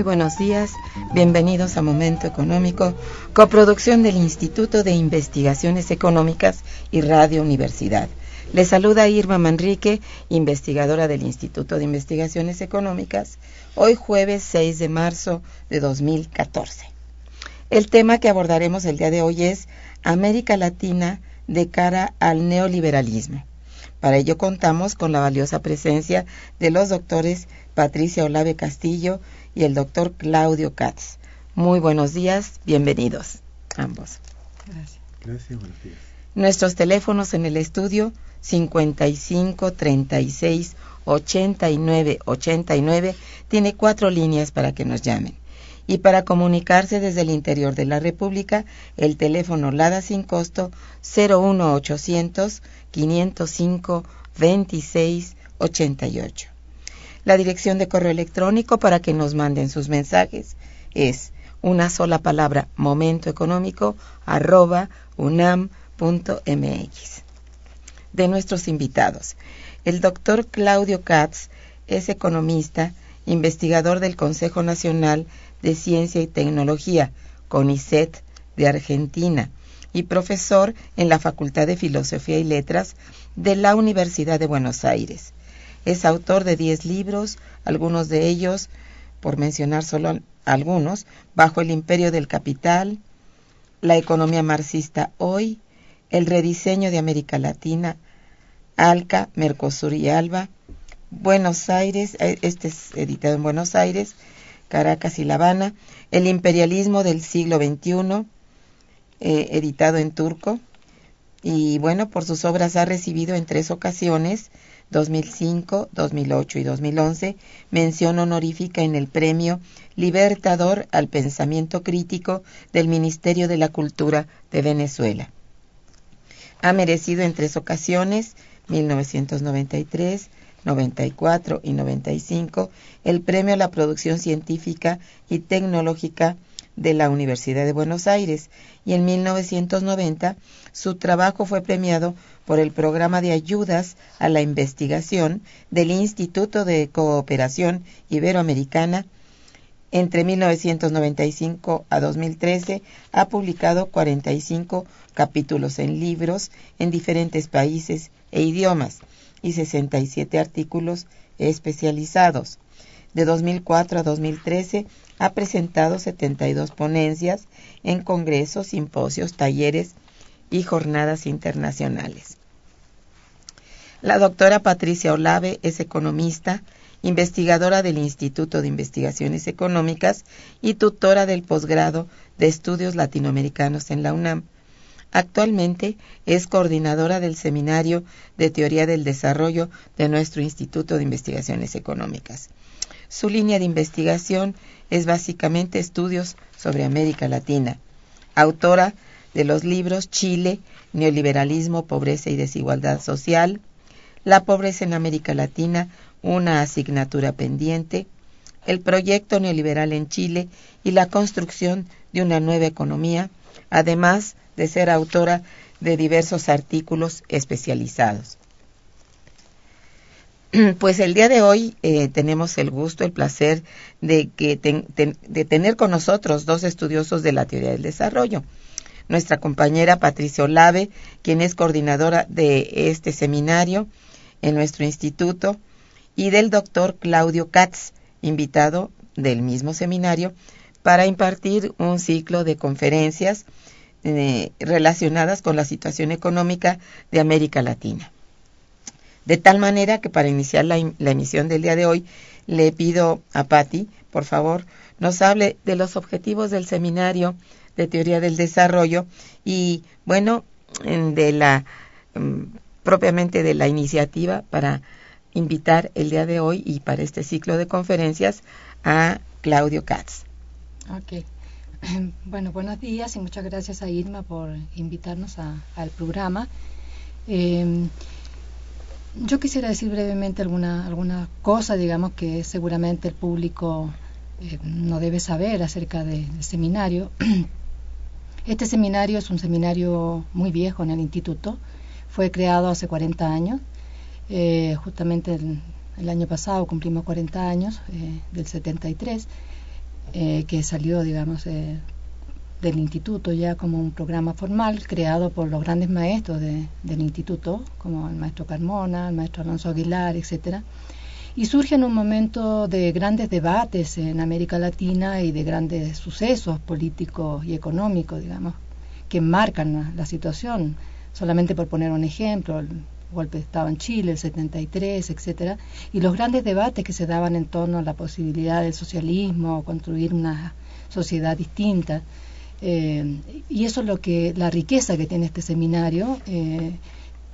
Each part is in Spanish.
Muy buenos días, bienvenidos a Momento Económico, coproducción del Instituto de Investigaciones Económicas y Radio Universidad. Les saluda Irma Manrique, investigadora del Instituto de Investigaciones Económicas, hoy jueves 6 de marzo de 2014. El tema que abordaremos el día de hoy es América Latina de cara al neoliberalismo. Para ello contamos con la valiosa presencia de los doctores Patricia Olave Castillo y el doctor Claudio Katz. Muy buenos días, bienvenidos ambos. Gracias. Gracias, buenos días. Nuestros teléfonos en el estudio 55 36 89 89 tiene cuatro líneas para que nos llamen. Y para comunicarse desde el interior de la República, el teléfono LADA sin costo 01800 505 26 88. La dirección de correo electrónico para que nos manden sus mensajes es una sola palabra momento económico arroba unam.mx. De nuestros invitados, el doctor Claudio Katz es economista, investigador del Consejo Nacional de Ciencia y Tecnología, CONICET, de Argentina, y profesor en la Facultad de Filosofía y Letras de la Universidad de Buenos Aires. Es autor de 10 libros, algunos de ellos, por mencionar solo algunos, Bajo el Imperio del Capital, La Economía Marxista Hoy, El Rediseño de América Latina, Alca, Mercosur y Alba, Buenos Aires, eh, este es editado en Buenos Aires, Caracas y La Habana, El Imperialismo del siglo XXI, eh, editado en turco, y bueno, por sus obras ha recibido en tres ocasiones 2005, 2008 y 2011, mención honorífica en el Premio Libertador al Pensamiento Crítico del Ministerio de la Cultura de Venezuela. Ha merecido en tres ocasiones, 1993, 94 y 95, el Premio a la Producción Científica y Tecnológica de la Universidad de Buenos Aires y en 1990 su trabajo fue premiado por el programa de ayudas a la investigación del Instituto de Cooperación Iberoamericana. Entre 1995 a 2013 ha publicado 45 capítulos en libros en diferentes países e idiomas y 67 artículos especializados. De 2004 a 2013 ha presentado 72 ponencias en congresos, simposios, talleres y jornadas internacionales. La doctora Patricia Olave es economista, investigadora del Instituto de Investigaciones Económicas y tutora del posgrado de Estudios Latinoamericanos en la UNAM. Actualmente es coordinadora del Seminario de Teoría del Desarrollo de nuestro Instituto de Investigaciones Económicas. Su línea de investigación es básicamente estudios sobre América Latina. Autora de los libros Chile, Neoliberalismo, Pobreza y Desigualdad Social, La pobreza en América Latina, una asignatura pendiente, el proyecto neoliberal en Chile y la construcción de una nueva economía, además de ser autora de diversos artículos especializados. Pues el día de hoy eh, tenemos el gusto, el placer de, que de tener con nosotros dos estudiosos de la teoría del desarrollo. Nuestra compañera Patricia Olave, quien es coordinadora de este seminario en nuestro instituto, y del doctor Claudio Katz, invitado del mismo seminario, para impartir un ciclo de conferencias eh, relacionadas con la situación económica de América Latina. De tal manera que para iniciar la, emisión del día de hoy, le pido a Patti, por favor, nos hable de los objetivos del seminario de teoría del desarrollo y, bueno, de la mm, propiamente de la iniciativa para invitar el día de hoy y para este ciclo de conferencias a Claudio Katz. Ok. Bueno, buenos días y muchas gracias a Irma por invitarnos al programa. Em, yo quisiera decir brevemente alguna, alguna cosa, digamos, que seguramente el público eh, no debe saber acerca del seminario. Este seminario es un seminario muy viejo en el instituto, fue creado hace 40 años, eh, justamente el, año pasado cumplimos 40 años, eh, del 73 eh, que salió, digamos, eh, del instituto ya como un programa formal creado por los grandes maestros del instituto, como el maestro Carmona, el maestro Alonso Aguilar, etcétera, y surge en un momento de grandes debates en América Latina y de grandes sucesos políticos y económicos, digamos, que marcan la situación. Solamente por poner un ejemplo, golpe de Estado en Chile, el 73, etcétera, y los grandes debates que se daban en torno a la posibilidad del socialismo, construir una sociedad distinta. Eh, y eso es lo que, la riqueza que tiene este seminario. Eh,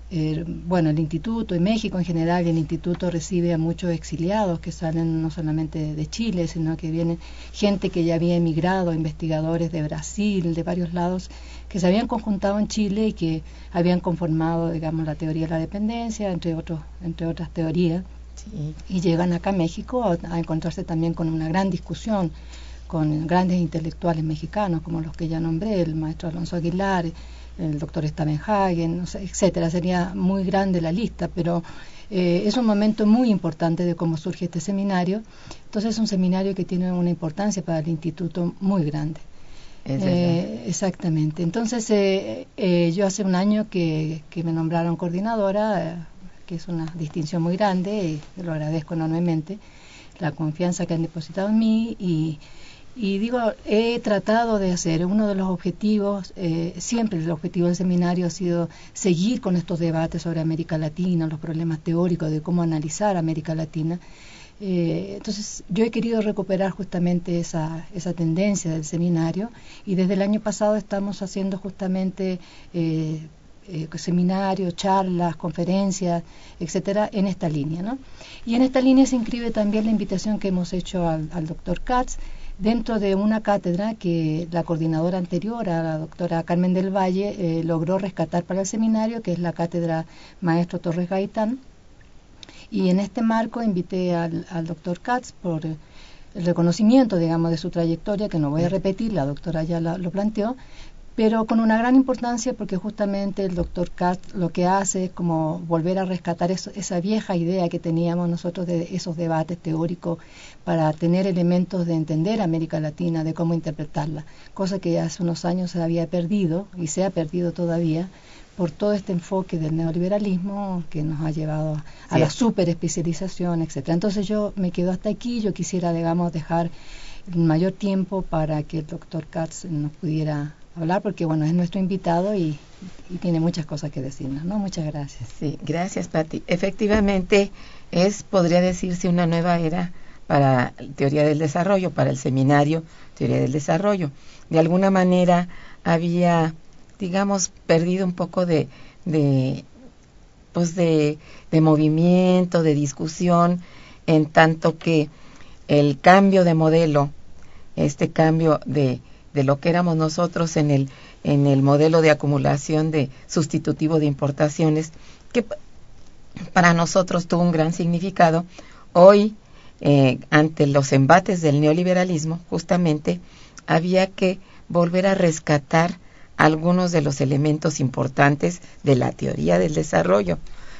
eh, bueno, el instituto y México en general, el instituto recibe a muchos exiliados que salen no solamente de Chile, sino que viene gente que ya había emigrado, investigadores de Brasil, de varios lados, que se habían conjuntado en Chile y que habían conformado, digamos, la teoría de la dependencia, entre, otros, entre otras teorías, y llegan acá a México a, encontrarse también con una gran discusión con grandes intelectuales mexicanos, como los que ya nombré, el maestro Alonso Aguilar, el doctor Stavenhagen, etcétera. Sería muy grande la lista, pero eh, es un momento muy importante de cómo surge este seminario. Entonces es un seminario que tiene una importancia para el instituto muy grande. Eh, exactamente. Entonces, eh, eh, yo hace un año que, me nombraron coordinadora, que es una distinción muy grande, y lo agradezco enormemente, la confianza que han depositado en mí y, y digo, he tratado de hacer, uno de los objetivos, siempre el objetivo del seminario ha sido seguir con estos debates sobre América Latina, los problemas teóricos de cómo analizar América Latina eh, entonces, yo he querido recuperar justamente esa, esa tendencia del seminario y desde el año pasado estamos haciendo justamente eh, eh, seminarios, charlas, conferencias, etcétera, en esta línea. ¿no? Y en esta línea se inscribe también la invitación que hemos hecho al doctor Katz dentro de una cátedra que la coordinadora anterior, a la doctora Carmen del Valle, logró rescatar para el seminario, que es la cátedra Maestro Torres Gaitán. Y en este marco invité al, doctor Katz por el reconocimiento, digamos, de su trayectoria, que no voy a repetir, la doctora ya lo planteó, pero con una gran importancia porque justamente el doctor Katz lo que hace es como volver a rescatar esa vieja idea que teníamos nosotros de esos debates teóricos para tener elementos de entender América Latina, de cómo interpretarla, cosa que hace unos años se había perdido y se ha perdido todavía por todo este enfoque del neoliberalismo que nos ha llevado a la superespecialización, etcétera. Entonces yo me quedo hasta aquí, yo quisiera, digamos, dejar el mayor tiempo para que el doctor Katz nos pudiera hablar, porque bueno, es nuestro invitado y, tiene muchas cosas que decirnos, ¿no? Muchas gracias. Sí, gracias, Patti. Efectivamente, es, podría decirse, una nueva era para teoría del desarrollo, para el seminario Teoría del Desarrollo. De alguna manera había digamos, perdido un poco de, de pues de, de movimiento, de discusión, en tanto que el cambio de modelo, este cambio de, de lo que éramos nosotros en el, en el modelo de acumulación de sustitutivo de importaciones, que para nosotros tuvo un gran significado. Hoy, eh, ante los embates del neoliberalismo, justamente había que volver a rescatar algunos de los elementos importantes de la teoría del desarrollo,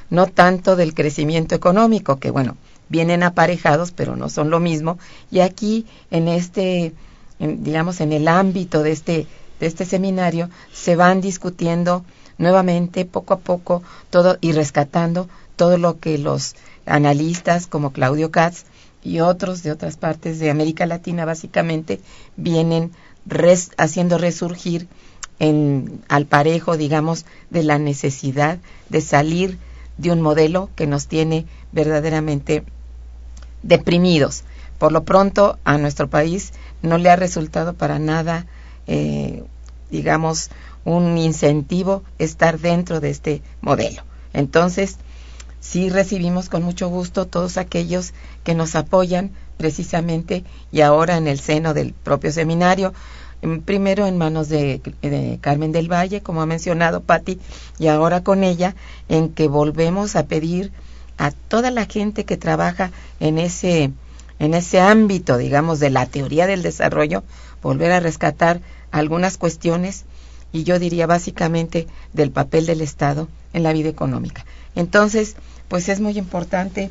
no tanto del crecimiento económico, que bueno, vienen aparejados, pero no son lo mismo. Y aquí, en este, digamos, en el ámbito de este, de este seminario, se van discutiendo nuevamente, poco a poco, todo y rescatando todo lo que los analistas como Claudio Katz y otros de otras partes de América Latina básicamente vienen haciendo resurgir en, al parejo, digamos, de la necesidad de salir de un modelo que nos tiene verdaderamente deprimidos. Por lo pronto, a nuestro país no le ha resultado para nada, eh, digamos, un incentivo estar dentro de este modelo. Entonces, sí recibimos con mucho gusto todos aquellos que nos apoyan precisamente y ahora en el seno del propio seminario, primero en manos de, Carmen del Valle, como ha mencionado Patti, y ahora con ella, en que volvemos a pedir a toda la gente que trabaja en ese, en ese ámbito, digamos, de la teoría del desarrollo, volver a rescatar algunas cuestiones y yo diría básicamente del papel del Estado en la vida económica. Entonces, pues es muy importante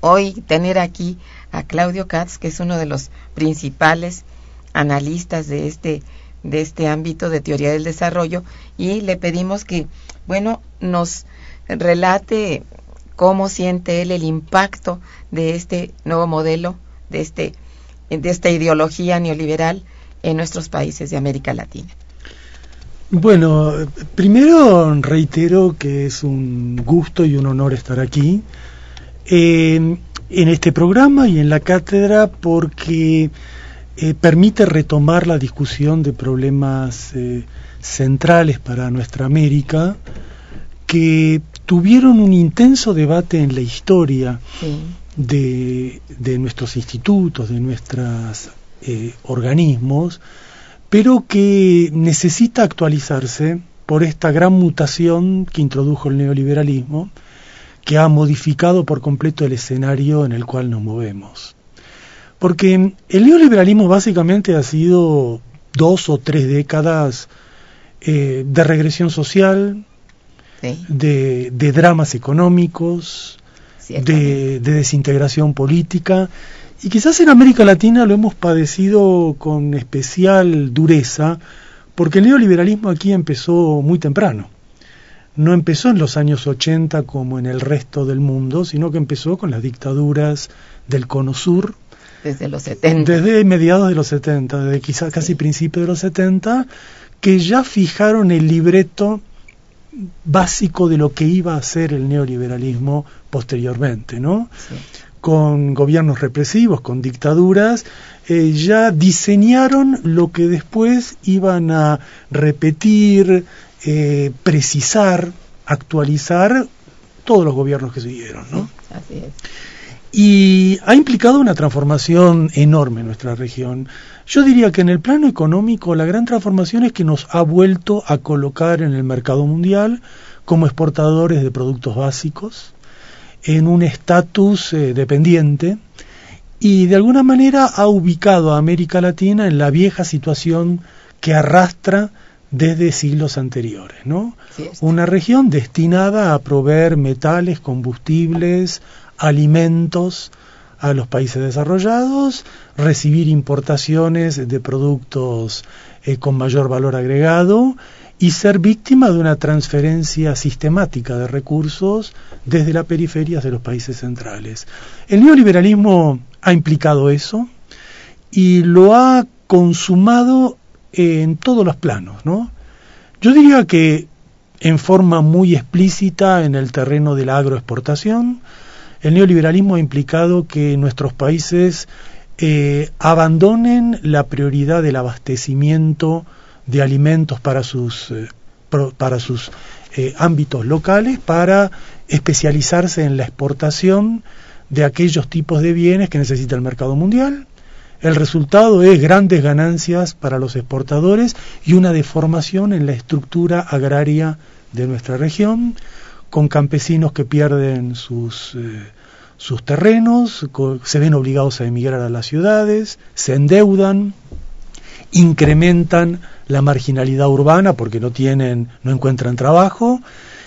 hoy tener aquí a Claudio Katz, que es uno de los principales analistas de este de este ámbito de teoría del desarrollo y le pedimos que bueno nos relate cómo siente él el impacto de este nuevo modelo de este de esta ideología neoliberal en nuestros países de América Latina. Bueno, primero reitero que es un gusto y un honor estar aquí eh, en este programa y en la cátedra porque eh, permite retomar la discusión de problemas eh, centrales para nuestra América que tuvieron un intenso debate en la historia de, de, nuestros institutos, de nuestros organismos, pero que necesita actualizarse por esta gran mutación que introdujo el neoliberalismo, que ha modificado por completo el escenario en el cual nos movemos. Porque el neoliberalismo básicamente ha sido dos o tres décadas eh, de regresión social, de, dramas económicos, de, desintegración política y quizás en América Latina lo hemos padecido con especial dureza, porque el neoliberalismo aquí empezó muy temprano. No empezó en los años 80 como en el resto del mundo, sino que empezó con las dictaduras del Cono Sur. Desde los 70. Desde mediados de los 70, desde quizás casi principios de los 70, que ya fijaron el libreto básico de lo que iba a ser el neoliberalismo posteriormente, ¿no? Sí con gobiernos represivos, con dictaduras, eh, ya diseñaron lo que después iban a repetir, eh, precisar, actualizar todos los gobiernos que siguieron. ¿no? así es. Y ha implicado una transformación enorme en nuestra región. Yo diría que en el plano económico la gran transformación es que nos ha vuelto a colocar en el mercado mundial como exportadores de productos básicos, en un estatus eh, dependiente y de alguna manera ha ubicado a América Latina en la vieja situación que arrastra desde siglos anteriores, ¿no? Una región destinada a proveer metales, combustibles, alimentos a los países desarrollados, recibir importaciones de productos eh, con mayor valor agregado y ser víctima de una transferencia sistemática de recursos desde las periferias de los países centrales. El neoliberalismo ha implicado eso y lo ha consumado en todos los planos, ¿no? Yo diría que en forma muy explícita en el terreno de la agroexportación, el neoliberalismo ha implicado que nuestros países eh, abandonen la prioridad del abastecimiento de alimentos para sus, eh, para sus eh, ámbitos locales para especializarse en la exportación de aquellos tipos de bienes que necesita el mercado mundial. El resultado es grandes ganancias para los exportadores y una deformación en la estructura agraria de nuestra región, con campesinos que pierden sus, eh, sus terrenos, se ven obligados a emigrar a las ciudades, se endeudan, incrementan la marginalidad urbana porque no tienen, no encuentran trabajo.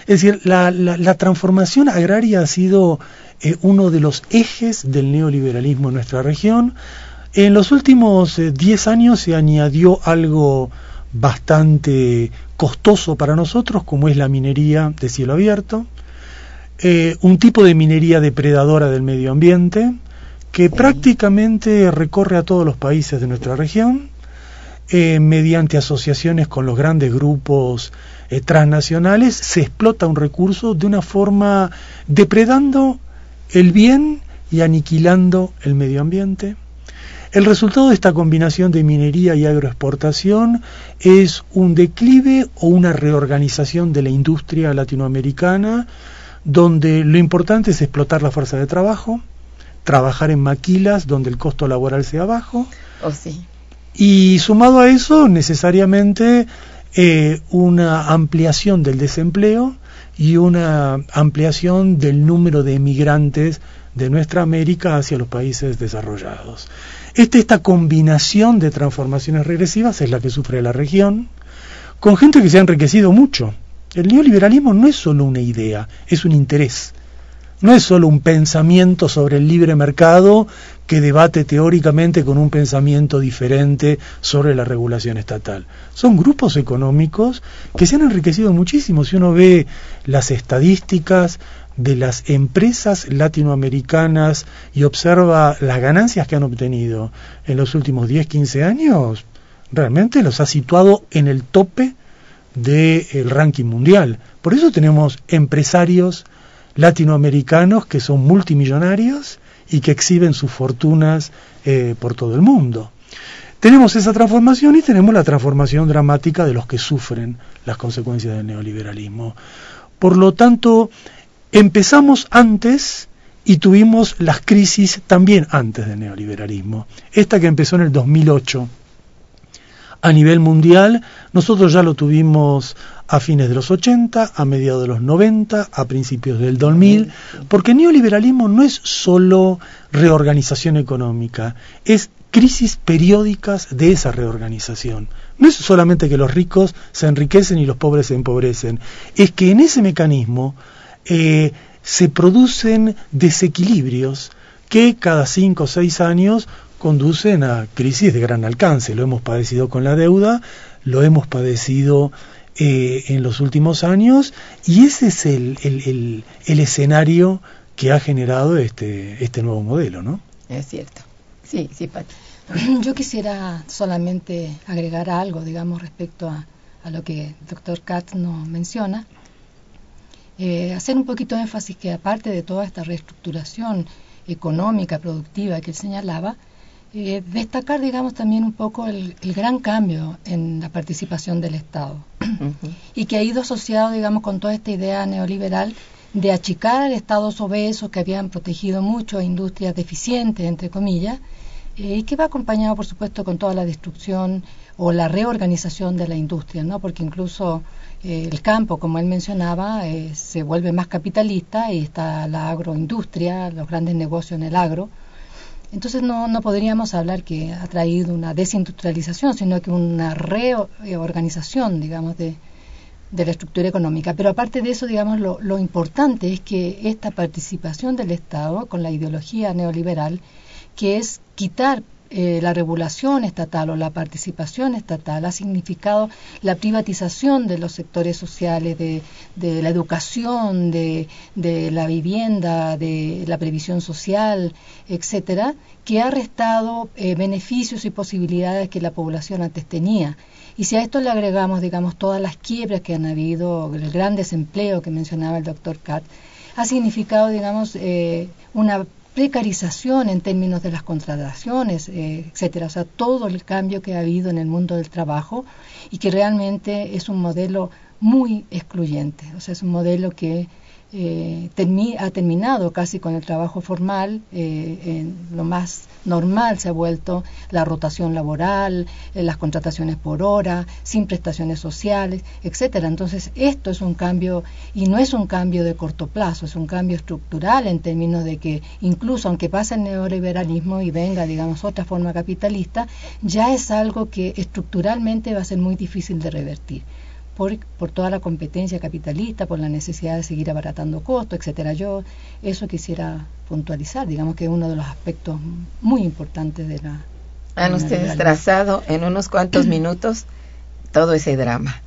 Es decir, la, la, transformación agraria ha sido eh, uno de los ejes del neoliberalismo en nuestra región. En los últimos 10 eh, años se añadió algo bastante costoso para nosotros, como es la minería de cielo abierto, eh, un tipo de minería depredadora del medio ambiente, que prácticamente recorre a todos los países de nuestra región, eh, mediante asociaciones con los grandes grupos eh, transnacionales, se explota un recurso de una forma depredando el bien y aniquilando el medio ambiente. El resultado de esta combinación de minería y agroexportación es un declive o una reorganización de la industria latinoamericana, donde lo importante es explotar la fuerza de trabajo, trabajar en maquilas donde el costo laboral sea bajo. Oh, sí. Y sumado a eso, necesariamente eh, una ampliación del desempleo y una ampliación del número de emigrantes de nuestra América hacia los países desarrollados. Este, esta combinación de transformaciones regresivas es la que sufre la región, con gente que se ha enriquecido mucho. El neoliberalismo no es solo una idea, es un interés. No es solo un pensamiento sobre el libre mercado que debate teóricamente con un pensamiento diferente sobre la regulación estatal. Son grupos económicos que se han enriquecido muchísimo. Si uno ve las estadísticas de las empresas latinoamericanas y observa las ganancias que han obtenido en los últimos 10, 15 años, realmente los ha situado en el tope del ranking mundial. Por eso tenemos empresarios latinoamericanos que son multimillonarios y que exhiben sus fortunas eh, por todo el mundo. Tenemos esa transformación y tenemos la transformación dramática de los que sufren las consecuencias del neoliberalismo. Por lo tanto, empezamos antes y tuvimos las crisis también antes del neoliberalismo. Esta que empezó en el 2008 a nivel mundial, nosotros ya lo tuvimos a fines de los 80, a mediados de los 90, a principios del 2000, porque neoliberalismo no es solo reorganización económica, es crisis periódicas de esa reorganización. No es solamente que los ricos se enriquecen y los pobres se empobrecen, es que en ese mecanismo eh, se producen desequilibrios que cada cinco o seis años conducen a crisis de gran alcance. Lo hemos padecido con la deuda, lo hemos padecido eh, en los últimos años y ese es el, el, el, escenario que ha generado este, este nuevo modelo, ¿no? Es cierto. Sí, sí, Pati. Yo quisiera solamente agregar algo, digamos, respecto a, a lo que el doctor Katz nos menciona. Eh, hacer un poquito de énfasis que aparte de toda esta reestructuración económica, productiva que él señalaba, eh, destacar, digamos, también un poco el, gran cambio en la participación del Estado y que ha ido asociado, digamos, con toda esta idea neoliberal de achicar al Estado obesos que habían protegido mucho a industrias deficientes, entre comillas, eh, y que va acompañado, por supuesto, con toda la destrucción o la reorganización de la industria, ¿no? Porque incluso eh, el campo, como él mencionaba, se vuelve más capitalista y está la agroindustria, los grandes negocios en el agro, entonces no, no podríamos hablar que ha traído una desindustrialización, sino que una reorganización, digamos, de, de la estructura económica. Pero aparte de eso, digamos, lo, lo importante es que esta participación del Estado con la ideología neoliberal, que es quitar eh, la regulación estatal o la participación estatal ha significado la privatización de los sectores sociales, de, de la educación, de, la vivienda, de la previsión social, etcétera, que ha restado eh, beneficios y posibilidades que la población antes tenía. Y si a esto le agregamos, digamos, todas las quiebras que han habido, el gran desempleo que mencionaba el doctor Katz, ha significado, digamos, eh, una precarización en términos de las contrataciones, eh, etcétera. O sea, todo el cambio que ha habido en el mundo del trabajo y que realmente es un modelo muy excluyente. O sea, es un modelo que eh, ha terminado casi con el trabajo formal, eh, en lo más normal se ha vuelto la rotación laboral, eh, las contrataciones por hora, sin prestaciones sociales, etcétera. Entonces, esto es un cambio y no es un cambio de corto plazo, es un cambio estructural en términos de que incluso aunque pase el neoliberalismo y venga, digamos, otra forma capitalista, ya es algo que estructuralmente va a ser muy difícil de revertir por, toda la competencia capitalista, por la necesidad de seguir abaratando costos, etcétera. Yo eso quisiera puntualizar, digamos que es uno de los aspectos muy importantes de la... Han ustedes trazado en unos cuantos minutos todo ese drama.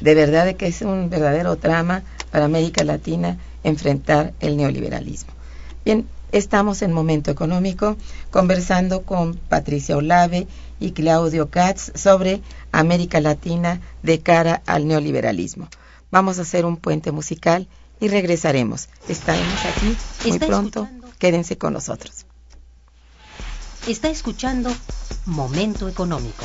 De verdad que es un verdadero drama para América Latina enfrentar el neoliberalismo. Bien, estamos en Momento Económico conversando con Patricia Olave y Claudio Katz sobre América Latina de cara al neoliberalismo. Vamos a hacer un puente musical y regresaremos. Estaremos aquí muy pronto. Quédense con nosotros. Está escuchando Momento Económico.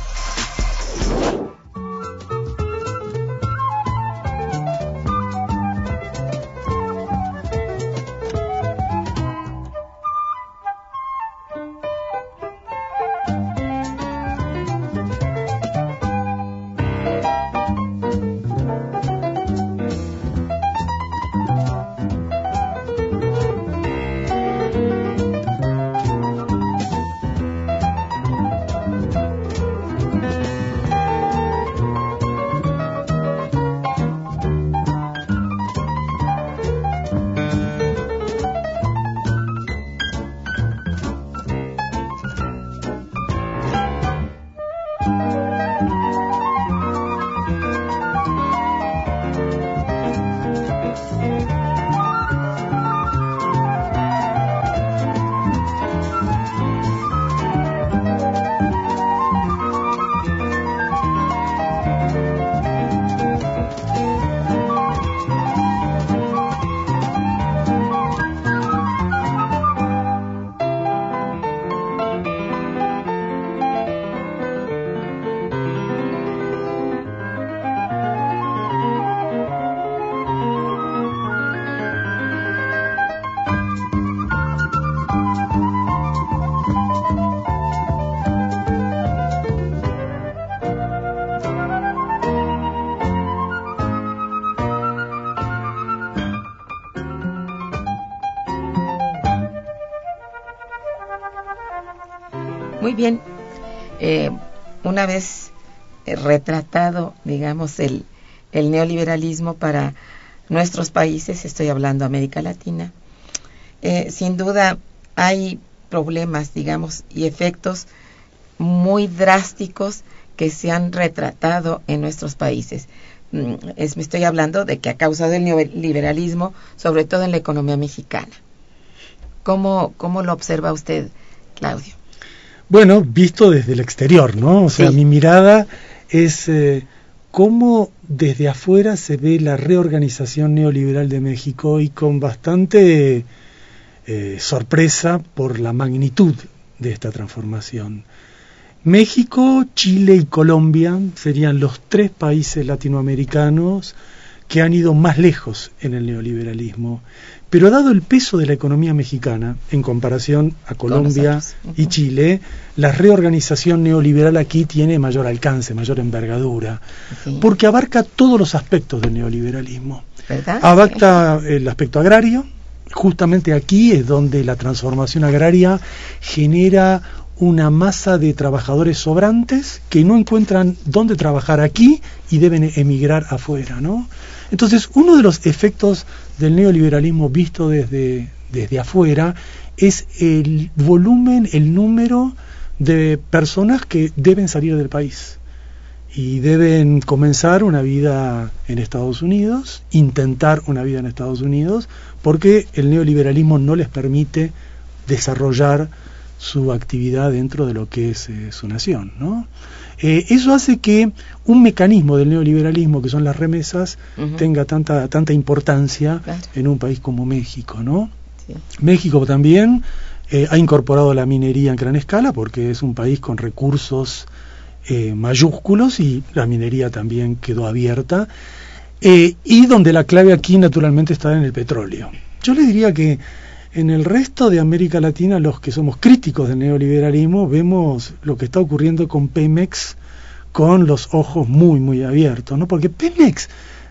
Una vez eh, retratado, digamos, el, neoliberalismo para nuestros países, estoy hablando América Latina, eh, sin duda hay problemas, digamos, y efectos muy drásticos que se han retratado en nuestros países. Mm, es, me estoy hablando de que ha causado el neoliberalismo, sobre todo en la economía mexicana. ¿Cómo, cómo lo observa usted, Claudio? Bueno, visto desde el exterior, ¿no? O sea, mi mirada es eh, cómo desde afuera se ve la reorganización neoliberal de México y con bastante eh, sorpresa por la magnitud de esta transformación. México, Chile y Colombia serían los tres países latinoamericanos que han ido más lejos en el neoliberalismo. Pero dado el peso de la economía mexicana en comparación a Colombia y Chile, la reorganización neoliberal aquí tiene mayor alcance, mayor envergadura, Sí. porque abarca todos los aspectos del neoliberalismo. ¿Verdad? Abarca el aspecto agrario, justamente aquí es donde la transformación agraria genera una masa de trabajadores sobrantes que no encuentran dónde trabajar aquí y deben emigrar afuera, ¿no? Entonces, uno de los efectos del neoliberalismo visto desde, desde afuera es el volumen, el número de personas que deben salir del país y deben comenzar una vida en Estados Unidos, intentar una vida en Estados Unidos, porque el neoliberalismo no les permite desarrollar su actividad dentro de lo que es eh, su nación. ¿no? Eh, eso hace que un mecanismo del neoliberalismo, que son las remesas, tenga tanta, tanta importancia Claro. en un país como México. ¿no? Sí. México también eh, ha incorporado la minería en gran escala porque es un país con recursos eh, mayúsculos y la minería también quedó abierta y donde la clave aquí naturalmente está en el petróleo. Yo le diría que en el resto de América Latina, los que somos críticos del neoliberalismo, vemos lo que está ocurriendo con Pemex con los ojos muy, muy abiertos, ¿no? Porque Pemex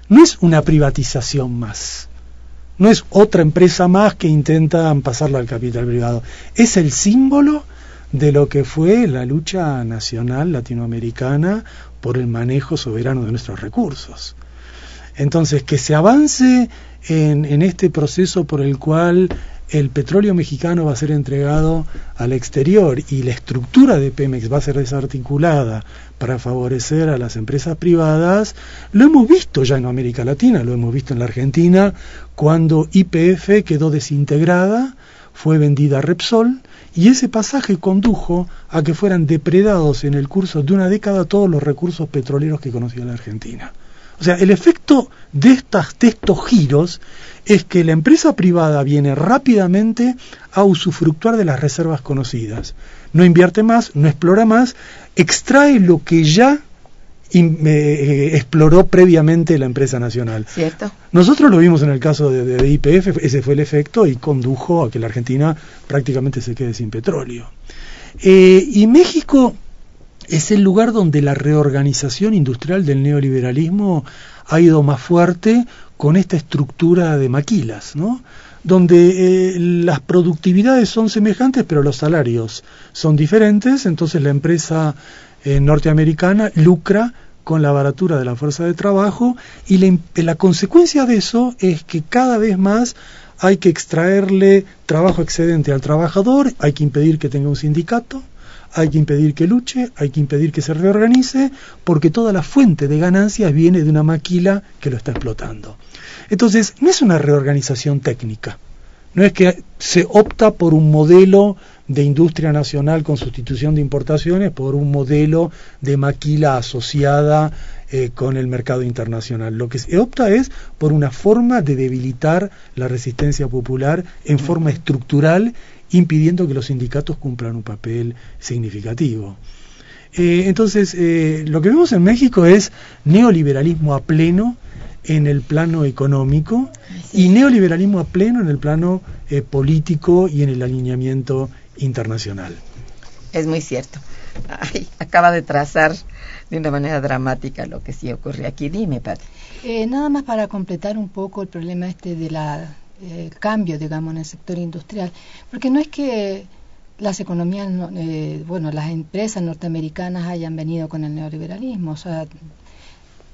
no es una privatización más no es otra empresa más que intentan pasarla al capital privado. Es el símbolo de lo que fue la lucha nacional latinoamericana por el manejo soberano de nuestros recursos. Entonces, que se avance en, en este proceso por el cual el petróleo mexicano va a ser entregado al exterior y la estructura de Pemex va a ser desarticulada para favorecer a las empresas privadas, lo hemos visto ya en América Latina, lo hemos visto en la Argentina, cuando IPF quedó desintegrada, fue vendida a Repsol, y ese pasaje condujo a que fueran depredados en el curso de una década todos los recursos petroleros que conocía la Argentina. O sea, el efecto de, estas, de estos giros es que la empresa privada viene rápidamente a usufructuar de las reservas conocidas. No invierte más, no explora más, extrae lo que ya in- eh, exploró previamente la empresa nacional. ¿Cierto? Nosotros lo vimos en el caso de IPF, ese fue el efecto y condujo a que la Argentina prácticamente se quede sin petróleo. Eh, y México es el lugar donde la reorganización industrial del neoliberalismo ha ido más fuerte con esta estructura de maquilas, ¿no? donde eh, las productividades son semejantes pero los salarios son diferentes, entonces la empresa eh, norteamericana lucra con la baratura de la fuerza de trabajo y la, consecuencia de eso es que cada vez más hay que extraerle trabajo excedente al trabajador, hay que impedir que tenga un sindicato, hay que impedir que luche, hay que impedir que se reorganice, porque toda la fuente de ganancias viene de una maquila que lo está explotando. Entonces, no es una reorganización técnica, no es que se opta por un modelo de industria nacional con sustitución de importaciones por un modelo de maquila asociada eh, con el mercado internacional. Lo que se opta es por una forma de debilitar la resistencia popular en forma estructural, impidiendo que los sindicatos cumplan un papel significativo. Eh, entonces, eh, lo que vemos en México es neoliberalismo a pleno en el plano económico y neoliberalismo a pleno en el plano eh, político y en el alineamiento internacional. Es muy cierto. Ay, acaba de trazar de una manera dramática lo que sí ocurre aquí. Dime, Pati. Eh, nada más para completar un poco el problema este de la eh, cambio, digamos, en el sector industrial, porque no es que las economías, no- eh, bueno, las empresas norteamericanas hayan venido con el neoliberalismo, o sea,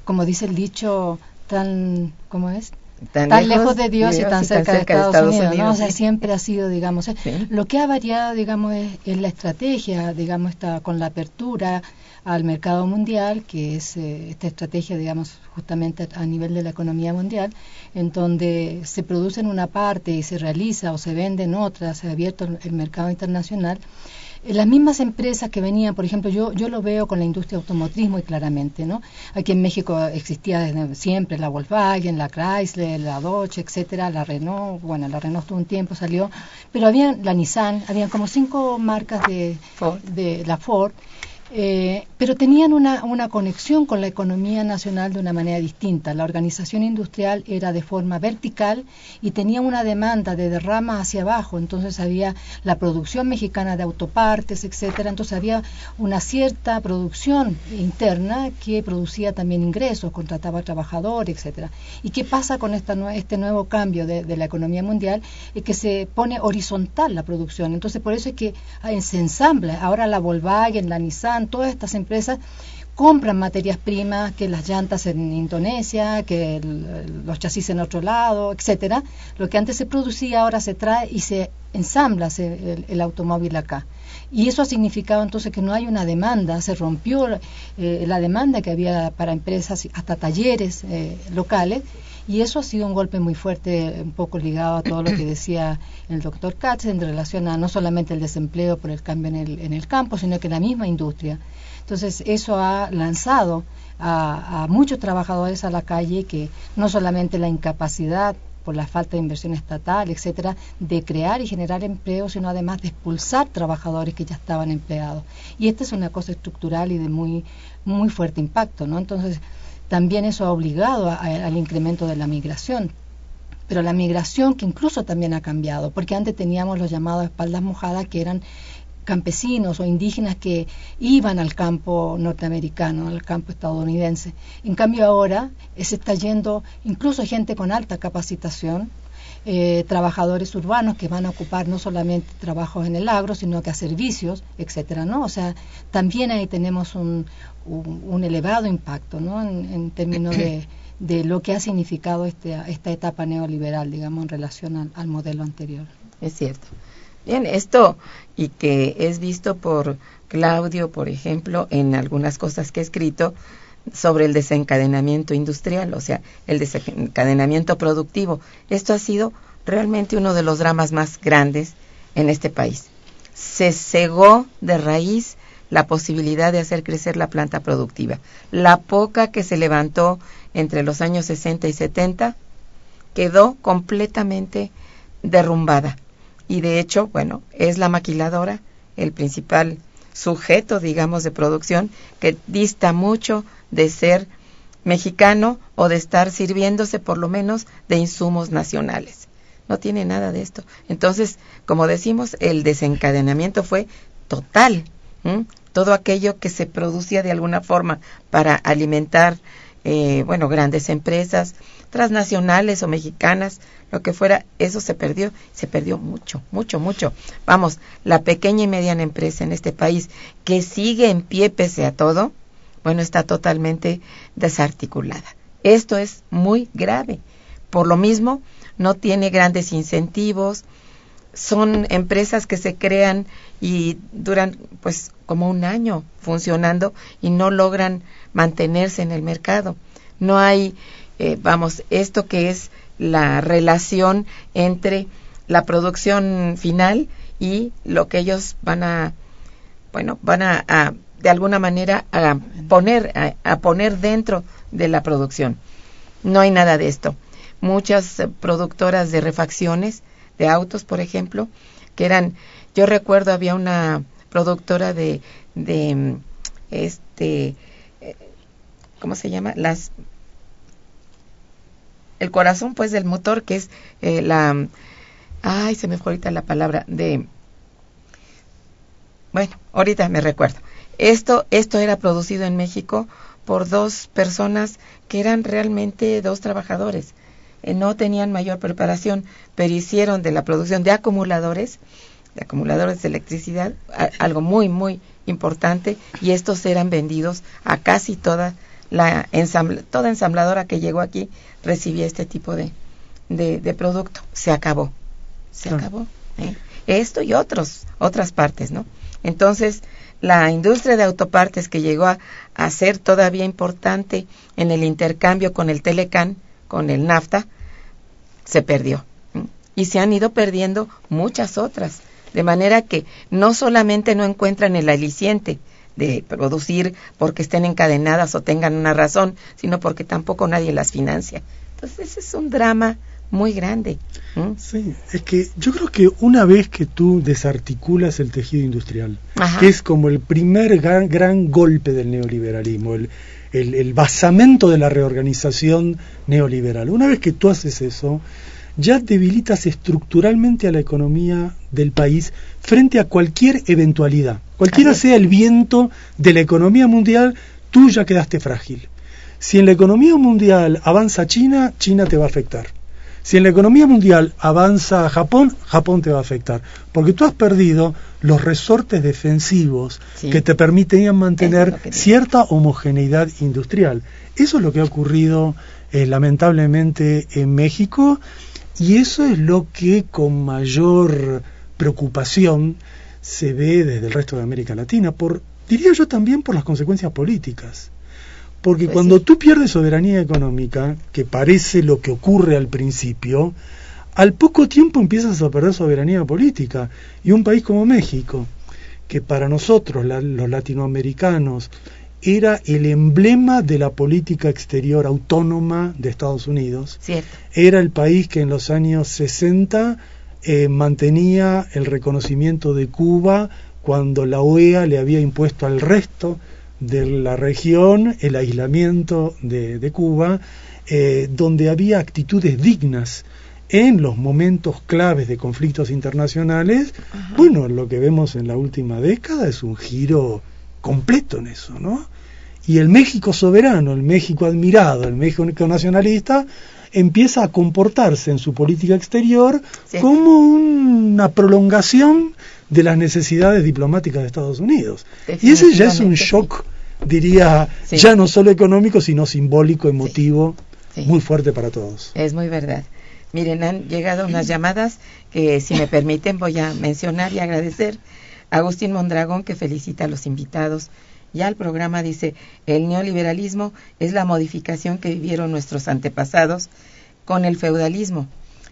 como dice el dicho, tan, ¿cómo es? Tan, lejos, de Dios, y tan cerca, de Estados, Unidos, ¿no? O sea, siempre ha sido, digamos, eh, Sí. lo que ha variado, digamos, es, es la estrategia, digamos, está con la apertura al mercado mundial, que es eh, esta estrategia, digamos, justamente a nivel de la economía mundial, en donde se produce en una parte y se realiza o se vende en otra, se ha abierto el- el mercado internacional. Eh, Las mismas empresas que venían, por ejemplo, yo, yo lo veo con la industria automotriz muy claramente, ¿no? Aquí en México existía desde siempre la Volkswagen, la Chrysler, la Dodge, etcétera, la Renault, bueno, la Renault tuvo un tiempo, salió, pero había la Nissan, habían como cinco marcas de, Ford. de la Ford, Eh, pero tenían una, una, conexión con la economía nacional de una manera distinta. La organización industrial era de forma vertical y tenía una demanda de derrama hacia abajo. Entonces había la producción mexicana de autopartes, etcétera. Entonces había una cierta producción interna que producía también ingresos, contrataba trabajadores, etcétera. ¿Y qué pasa con esta, este nuevo cambio de, la economía mundial? Es que se pone horizontal la producción. Entonces por eso es que ah, se ensambla. Ahora la Volkswagen, la Nissan todas estas empresas compran materias primas, que las llantas en Indonesia, que los chasis en otro lado, etcétera. Lo que antes se producía ahora se trae y se ensambla el, automóvil acá. Y eso ha significado entonces que no hay una demanda, se rompió eh, la demanda que había para empresas, hasta talleres eh, locales, y eso ha sido un golpe muy fuerte, un poco ligado a todo lo que decía el doctor Katz en relación a no solamente el desempleo por el cambio en el, en el campo, sino que la misma industria. Entonces, eso ha lanzado a, a muchos trabajadores a la calle que no solamente la incapacidad por la falta de inversión estatal, etcétera, de crear y generar empleo, sino además de expulsar trabajadores que ya estaban empleados. Y esta es una cosa estructural y de muy muy fuerte impacto, ¿no? Entonces, también eso ha obligado al incremento de la migración. Pero la migración que incluso también ha cambiado, porque antes teníamos los llamados espaldas mojadas que eran campesinos o indígenas que iban al campo norteamericano, al campo estadounidense. En cambio ahora se está yendo incluso gente con alta capacitación, eh, trabajadores urbanos que van a ocupar no solamente trabajos en el agro, sino que a servicios, etcétera, ¿no? O sea, también ahí tenemos un, un, elevado impacto, ¿no? En, términos de, de, lo que ha significado este, esta etapa neoliberal, digamos, en relación al, al modelo anterior. Es cierto. Bien, esto y que es visto por Claudio, por ejemplo, en algunas cosas que ha escrito, sobre el desencadenamiento industrial, o sea, el desencadenamiento productivo. Esto ha sido realmente uno de los dramas más grandes en este país. Se cegó de raíz la posibilidad de hacer crecer la planta productiva. La poca que se levantó entre los años 60 y 70 quedó completamente derrumbada. Y de hecho, bueno, es la maquiladora el principal sujeto, digamos, de producción que dista mucho de ser mexicano o de estar sirviéndose por lo menos de insumos nacionales. No tiene nada de esto. Entonces, como decimos, el desencadenamiento fue total. Todo aquello que se producía de alguna forma para alimentar, eh, bueno, grandes empresas, transnacionales o mexicanas, lo que fuera, eso se perdió, se perdió mucho, mucho, mucho. Vamos, la pequeña y mediana empresa en este país que sigue en pie pese a todo, bueno, está totalmente desarticulada. Esto es muy grave. Por lo mismo, no tiene grandes incentivos, son empresas que se crean y duran pues como un año funcionando y no logran mantenerse en el mercado. No hay, eh, vamos, esto que es la relación entre la producción final y lo que ellos van a, bueno, van a de alguna manera a poner, a, poner dentro de la producción. No hay nada de esto. Muchas eh, productoras de refacciones, de autos, por ejemplo, que eran, yo recuerdo había una productora de, de mm, este, eh, ¿cómo se llama? Las, el corazón, pues, del motor, que es eh, la, ay, se me fue ahorita la palabra, de, bueno, ahorita me recuerdo. Esto, esto era producido en México por dos personas que eran realmente dos trabajadores. Eh, no tenían mayor preparación, pero hicieron de la producción de acumuladores, de acumuladores de electricidad, algo muy, muy importante, y estos eran vendidos a casi toda la toda ensambladora que llegó aquí recibía este tipo de, de, producto. Se acabó, se acabó. ¿eh? Esto y otros, otras partes, ¿no? Entonces, la industria de autopartes que llegó a, ser todavía importante en el intercambio con el Telecan, con el NAFTA, se perdió. Y se han ido perdiendo muchas otras. De manera que no solamente no encuentran el aliciente de producir porque estén encadenadas o tengan una razón, sino porque tampoco nadie las financia. Entonces ese es un drama muy grande. Sí, es que yo creo que una vez que tú desarticulas el tejido industrial, que es como el primer gran, gran golpe del neoliberalismo, el, el, el, basamento de la reorganización neoliberal, una vez que tú haces eso, ya debilitas estructuralmente a la economía del país frente a cualquier eventualidad. Cualquiera sea el viento de la economía mundial, tú ya quedaste frágil. Si en la economía mundial avanza China, China te va a afectar. Si en la economía mundial avanza Japón, Japón te va a afectar. Porque tú has perdido los resortes defensivos que te permitían mantener cierta homogeneidad industrial. Eso es lo que ha ocurrido eh, lamentablemente en México y eso es lo que con mayor preocupación se ve desde el resto de América Latina, por, diría yo también por las consecuencias políticas. Porque pues cuando tú pierdes soberanía económica, que parece lo que ocurre al principio, al poco tiempo empiezas a perder soberanía política. Y un país como México, que para nosotros, los latinoamericanos, era el emblema de la política exterior autónoma de Estados Unidos. Era el país que en los años 60 eh, mantenía el reconocimiento de Cuba cuando la OEA le había impuesto al resto de la región el aislamiento de, Cuba, eh, donde había actitudes dignas en los momentos claves de conflictos internacionales. Bueno, lo que vemos en la última década es un giro completo en eso, ¿no? Y el México soberano, el México admirado, el México nacionalista, empieza a comportarse en su política exterior como una prolongación de las necesidades diplomáticas de Estados Unidos. Y ese ya es un shock, diría, ya no solo económico, sino simbólico, emotivo, muy fuerte para todos. Es muy verdad. Miren, han llegado unas llamadas que, si me permiten, voy a mencionar y agradecer. Agustín Mondragón, que felicita a los invitados. Ya el programa dice, el neoliberalismo es la modificación que vivieron nuestros antepasados con el feudalismo.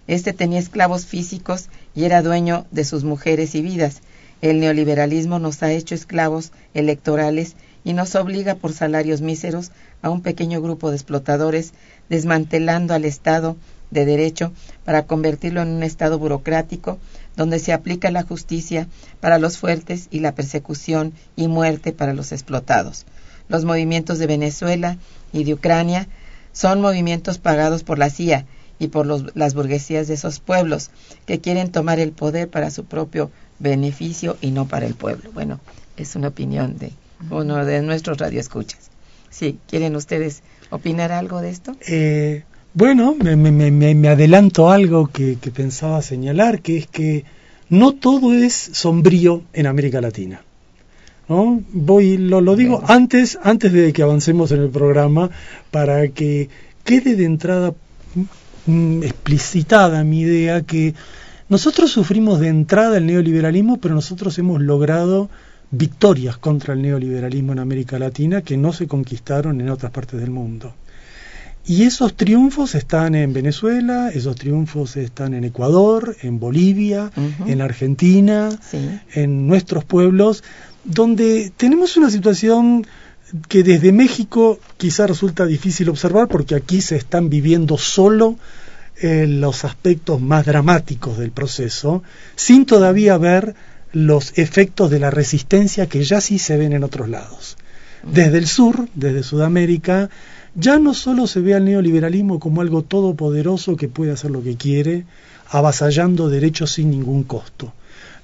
Este tenía esclavos físicos y era dueño de sus mujeres y vidas. El neoliberalismo nos ha hecho esclavos electorales y nos obliga por salarios míseros a un pequeño grupo de explotadores, desmantelando al Estado de Derecho para convertirlo en un Estado burocrático donde se aplica la justicia para los fuertes y la persecución y muerte para los explotados. Los movimientos de Venezuela y de Ucrania son movimientos pagados por la CIA y por las burguesías de esos pueblos que quieren tomar el poder para su propio beneficio y no para el pueblo. Bueno, es una opinión de uno de nuestros radioescuchas. Sí, ¿quieren ustedes opinar algo de esto? Eh, bueno, me, me, me, adelanto algo que, pensaba señalar, que es que no todo es sombrío en América Latina. ¿no? Voy, lo, lo digo antes, antes de que avancemos en el programa, para que quede de entrada mm, explicitada mi idea que nosotros sufrimos de entrada el neoliberalismo, pero nosotros hemos logrado victorias contra el neoliberalismo en América Latina que no se conquistaron en otras partes del mundo. Y esos triunfos están en Venezuela, esos triunfos están en Ecuador, en Bolivia, en Argentina, en nuestros pueblos, donde tenemos una situación que desde México quizá resulta difícil observar porque aquí se están viviendo solo eh, los aspectos más dramáticos del proceso, sin todavía ver los efectos de la resistencia que ya sí se ven en otros lados. Desde el sur, desde Sudamérica, ya no solo se ve al neoliberalismo como algo todopoderoso que puede hacer lo que quiere, avasallando derechos sin ningún costo.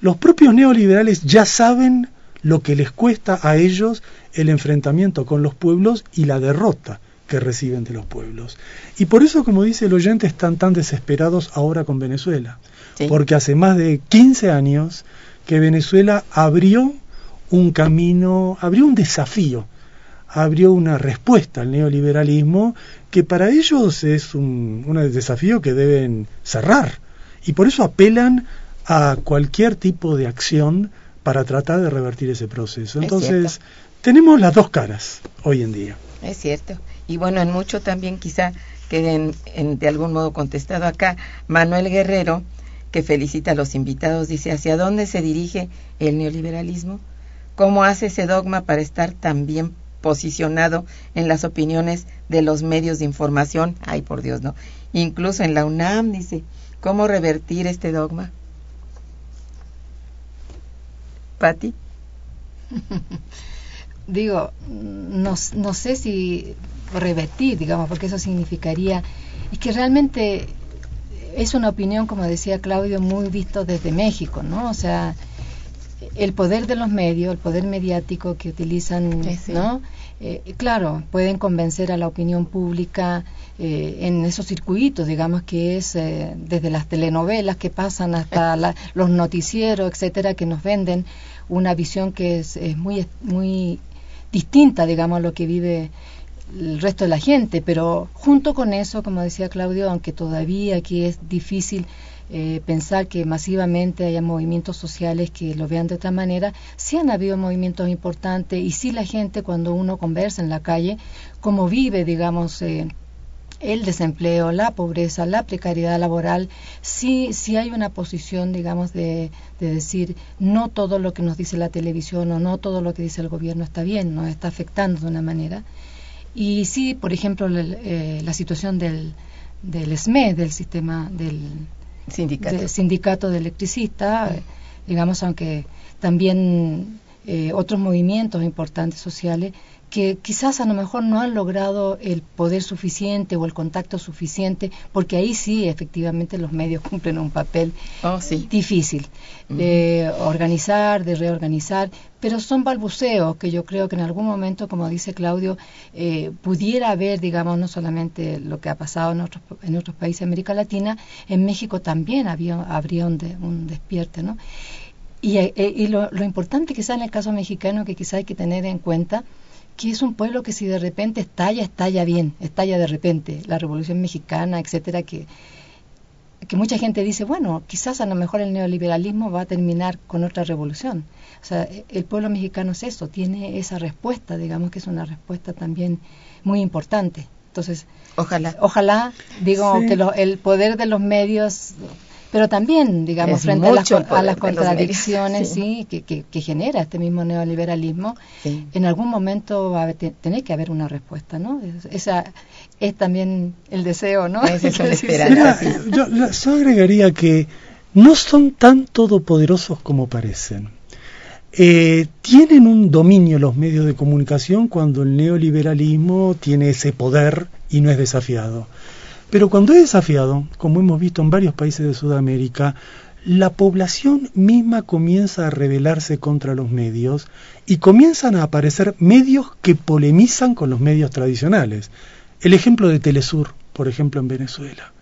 Los propios neoliberales ya saben lo que les cuesta a ellos el enfrentamiento con los pueblos y la derrota que reciben de los pueblos. Y por eso, como dice el oyente, están tan desesperados ahora con Venezuela. Porque hace más de 15 años que Venezuela abrió un camino, abrió un desafío abrió una respuesta al neoliberalismo que para ellos es un, desafío que deben cerrar. Y por eso apelan a cualquier tipo de acción para tratar de revertir ese proceso. Entonces, tenemos las dos caras hoy en día. Es cierto. Y bueno, en mucho también quizá queden en, de algún modo contestado acá. Manuel Guerrero, que felicita a los invitados, dice, ¿hacia dónde se dirige el neoliberalismo? ¿Cómo hace ese dogma para estar tan bien posicionado en las opiniones de los medios de información. Ay, por Dios, no. Incluso en la UNAM dice, ¿cómo revertir este dogma? Patti. Digo, no, no sé si revertir, digamos, porque eso significaría, es que realmente es una opinión, como decía Claudio, muy visto desde México, ¿no? O sea, el poder de los medios, el poder mediático que utilizan, ¿no? Eh, claro, pueden convencer a la opinión pública eh, en esos circuitos, digamos que es eh, desde las telenovelas que pasan hasta los noticieros, etcétera, que nos venden una visión que es, es muy muy distinta, digamos, a lo que vive el resto de la gente, pero junto con eso, como decía Claudio, aunque todavía aquí es difícil eh, pensar que masivamente haya movimientos sociales que lo vean de otra manera, sí han habido movimientos importantes y sí la gente cuando uno conversa en la calle, como vive, digamos, eh, el desempleo, la pobreza, la precariedad laboral, sí, sí hay una posición, digamos, de, de, decir no todo lo que nos dice la televisión o no todo lo que dice el gobierno está bien, nos está afectando de una manera. Y sí, por ejemplo, eh, la situación del, del SME, del sistema del sindicato, sindicato de electricistas, digamos, aunque también eh, otros movimientos importantes sociales que quizás a lo mejor no han logrado el poder suficiente o el contacto suficiente, porque ahí sí efectivamente los medios cumplen un papel oh, difícil de organizar, de reorganizar, pero son balbuceos que yo creo que en algún momento, como dice Claudio, eh, pudiera haber, digamos, no solamente lo que ha pasado en otros, en otros países de América Latina, en México también había, habría un, un despierte, ¿no? Y, eh, y lo, lo importante quizá en el caso mexicano que quizá hay que tener en cuenta que es un pueblo que si de repente estalla, estalla bien, estalla de repente, la Revolución Mexicana, etcétera, que, que mucha gente dice, bueno, quizás a lo mejor el neoliberalismo va a terminar con otra revolución. O sea, el pueblo mexicano es eso, tiene esa respuesta, digamos que es una respuesta también muy importante. Entonces, ojalá, ojalá, digo, que el poder de los medios pero también, digamos, frente a las, a las contradicciones sí. que, que, genera este mismo neoliberalismo, en algún momento va a tener que haber una respuesta, ¿no? Esa es también el deseo, ¿no? Es Mira, yo, yo agregaría que no son tan todopoderosos como parecen. Eh, tienen un dominio los medios de comunicación cuando el neoliberalismo tiene ese poder y no es desafiado. Pero cuando es desafiado, como hemos visto en varios países de Sudamérica, la población misma comienza a rebelarse contra los medios y comienzan a aparecer medios que polemizan con los medios tradicionales. El ejemplo de Telesur, por ejemplo, en Venezuela.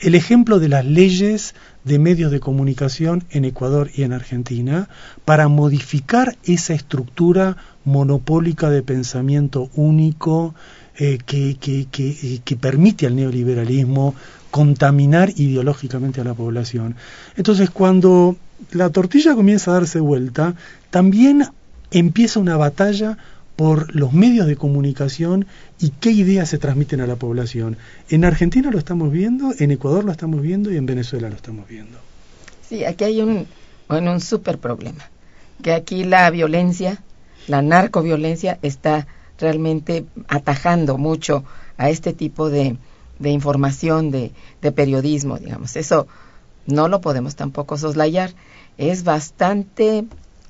El ejemplo de las leyes de medios de comunicación en Ecuador y en Argentina para modificar esa estructura monopólica de pensamiento único eh, que, que, que, que, permite al neoliberalismo contaminar ideológicamente a la población. Entonces, cuando la tortilla comienza a darse vuelta, también empieza una batalla por los medios de comunicación y qué ideas se transmiten a la población. En Argentina lo estamos viendo, en Ecuador lo estamos viendo y en Venezuela lo estamos viendo. Sí, aquí hay un, bueno, un súper problema, que aquí la violencia, la narcoviolencia está realmente atajando mucho a este tipo de, de información, de, de, periodismo, digamos. Eso no lo podemos tampoco soslayar. Es bastante,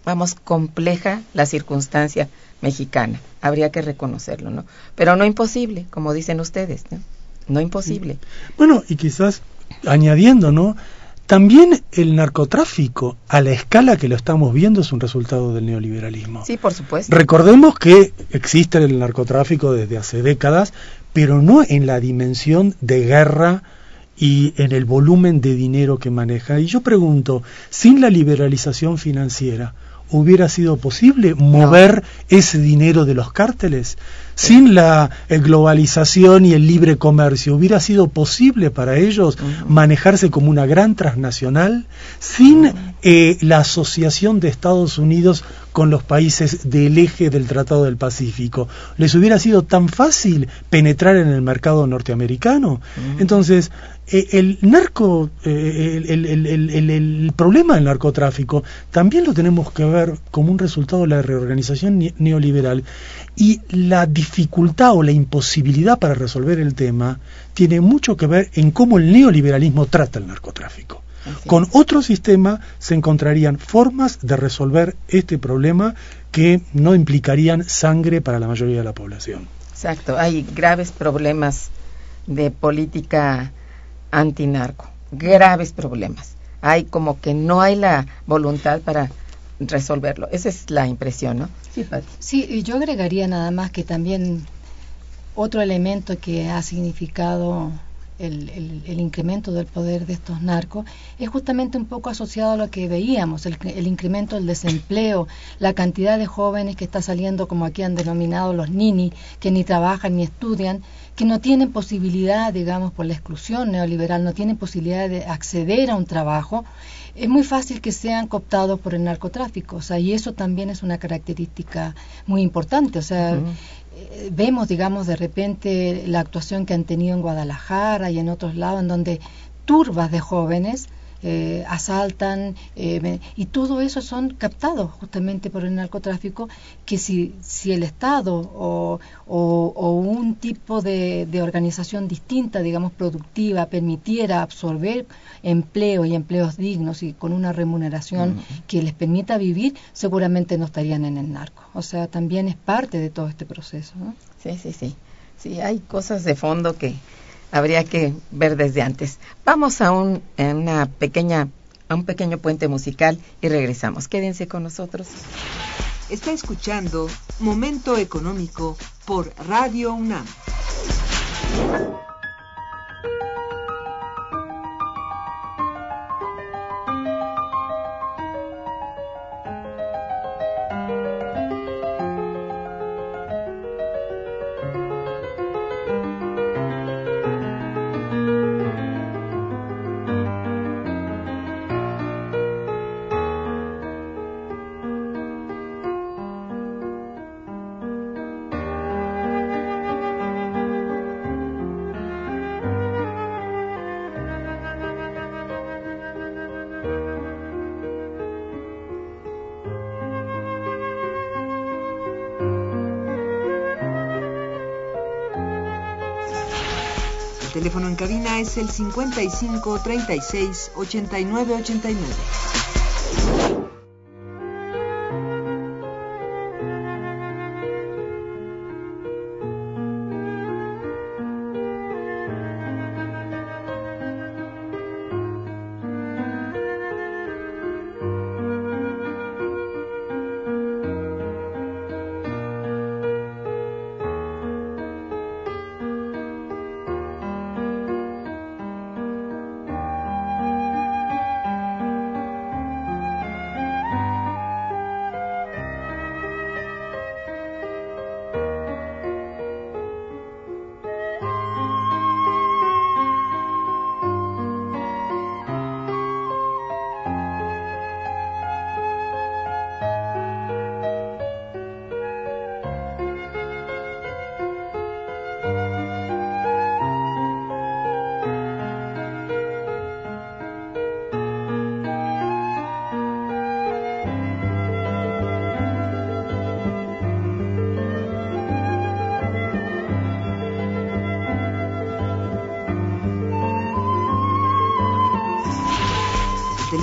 vamos, compleja la circunstancia mexicana. Habría que reconocerlo, ¿no? Pero no imposible, como dicen ustedes, ¿no? No imposible. Bueno, y quizás añadiendo, ¿no? También el narcotráfico, a la escala que lo estamos viendo, es un resultado del neoliberalismo. Sí, por supuesto. Recordemos que existe el narcotráfico desde hace décadas, pero no en la dimensión de guerra y en el volumen de dinero que maneja. Y yo pregunto, sin la liberalización financiera, ¿hubiera sido posible mover ese dinero de los cárteles? sin la globalización y el libre comercio, ¿hubiera sido posible para ellos manejarse como una gran transnacional sin eh, la asociación de Estados Unidos con los países del eje del Tratado del Pacífico? ¿Les hubiera sido tan fácil penetrar en el mercado norteamericano? Entonces, el narco, eh, el, problema del narcotráfico también lo tenemos que ver como un resultado de la reorganización neoliberal y la dificultad o la imposibilidad para resolver el tema tiene mucho que ver en cómo el neoliberalismo trata el narcotráfico. Con otro sistema se encontrarían formas de resolver este problema que no implicarían sangre para la mayoría de la población. Exacto, hay graves problemas de política antinarco, graves problemas. Hay como que no hay la voluntad para resolverlo. Esa es la impresión, ¿no? Sí, Sí, y yo agregaría nada más que también otro elemento que ha significado el, el, incremento del poder de estos narcos es justamente un poco asociado a lo que veíamos, el, el, incremento del desempleo, la cantidad de jóvenes que está saliendo, como aquí han denominado los nini, que ni trabajan ni estudian, que no tienen posibilidad, digamos, por la exclusión neoliberal, no tienen posibilidad de acceder a un trabajo, es muy fácil que sean cooptados por el narcotráfico. O sea, y eso también es una característica muy importante. O sea, eh, vemos, digamos, de repente la actuación que han tenido en Guadalajara y en otros lados, en donde turbas de jóvenes eh, asaltan eh, y todo eso son captados justamente por el narcotráfico que si, si el Estado o, o, un tipo de, de, organización distinta, digamos productiva, permitiera absorber empleo y empleos dignos y con una remuneración que les permita vivir, seguramente no estarían en el narco. O sea, también es parte de todo este proceso. Sí, sí, sí. Sí, hay cosas de fondo que habría que ver desde antes. Vamos a un, una pequeña, a un pequeño puente musical y regresamos. Quédense con nosotros. Está escuchando Momento Económico por Radio UNAM. Es el 55 36 89 89.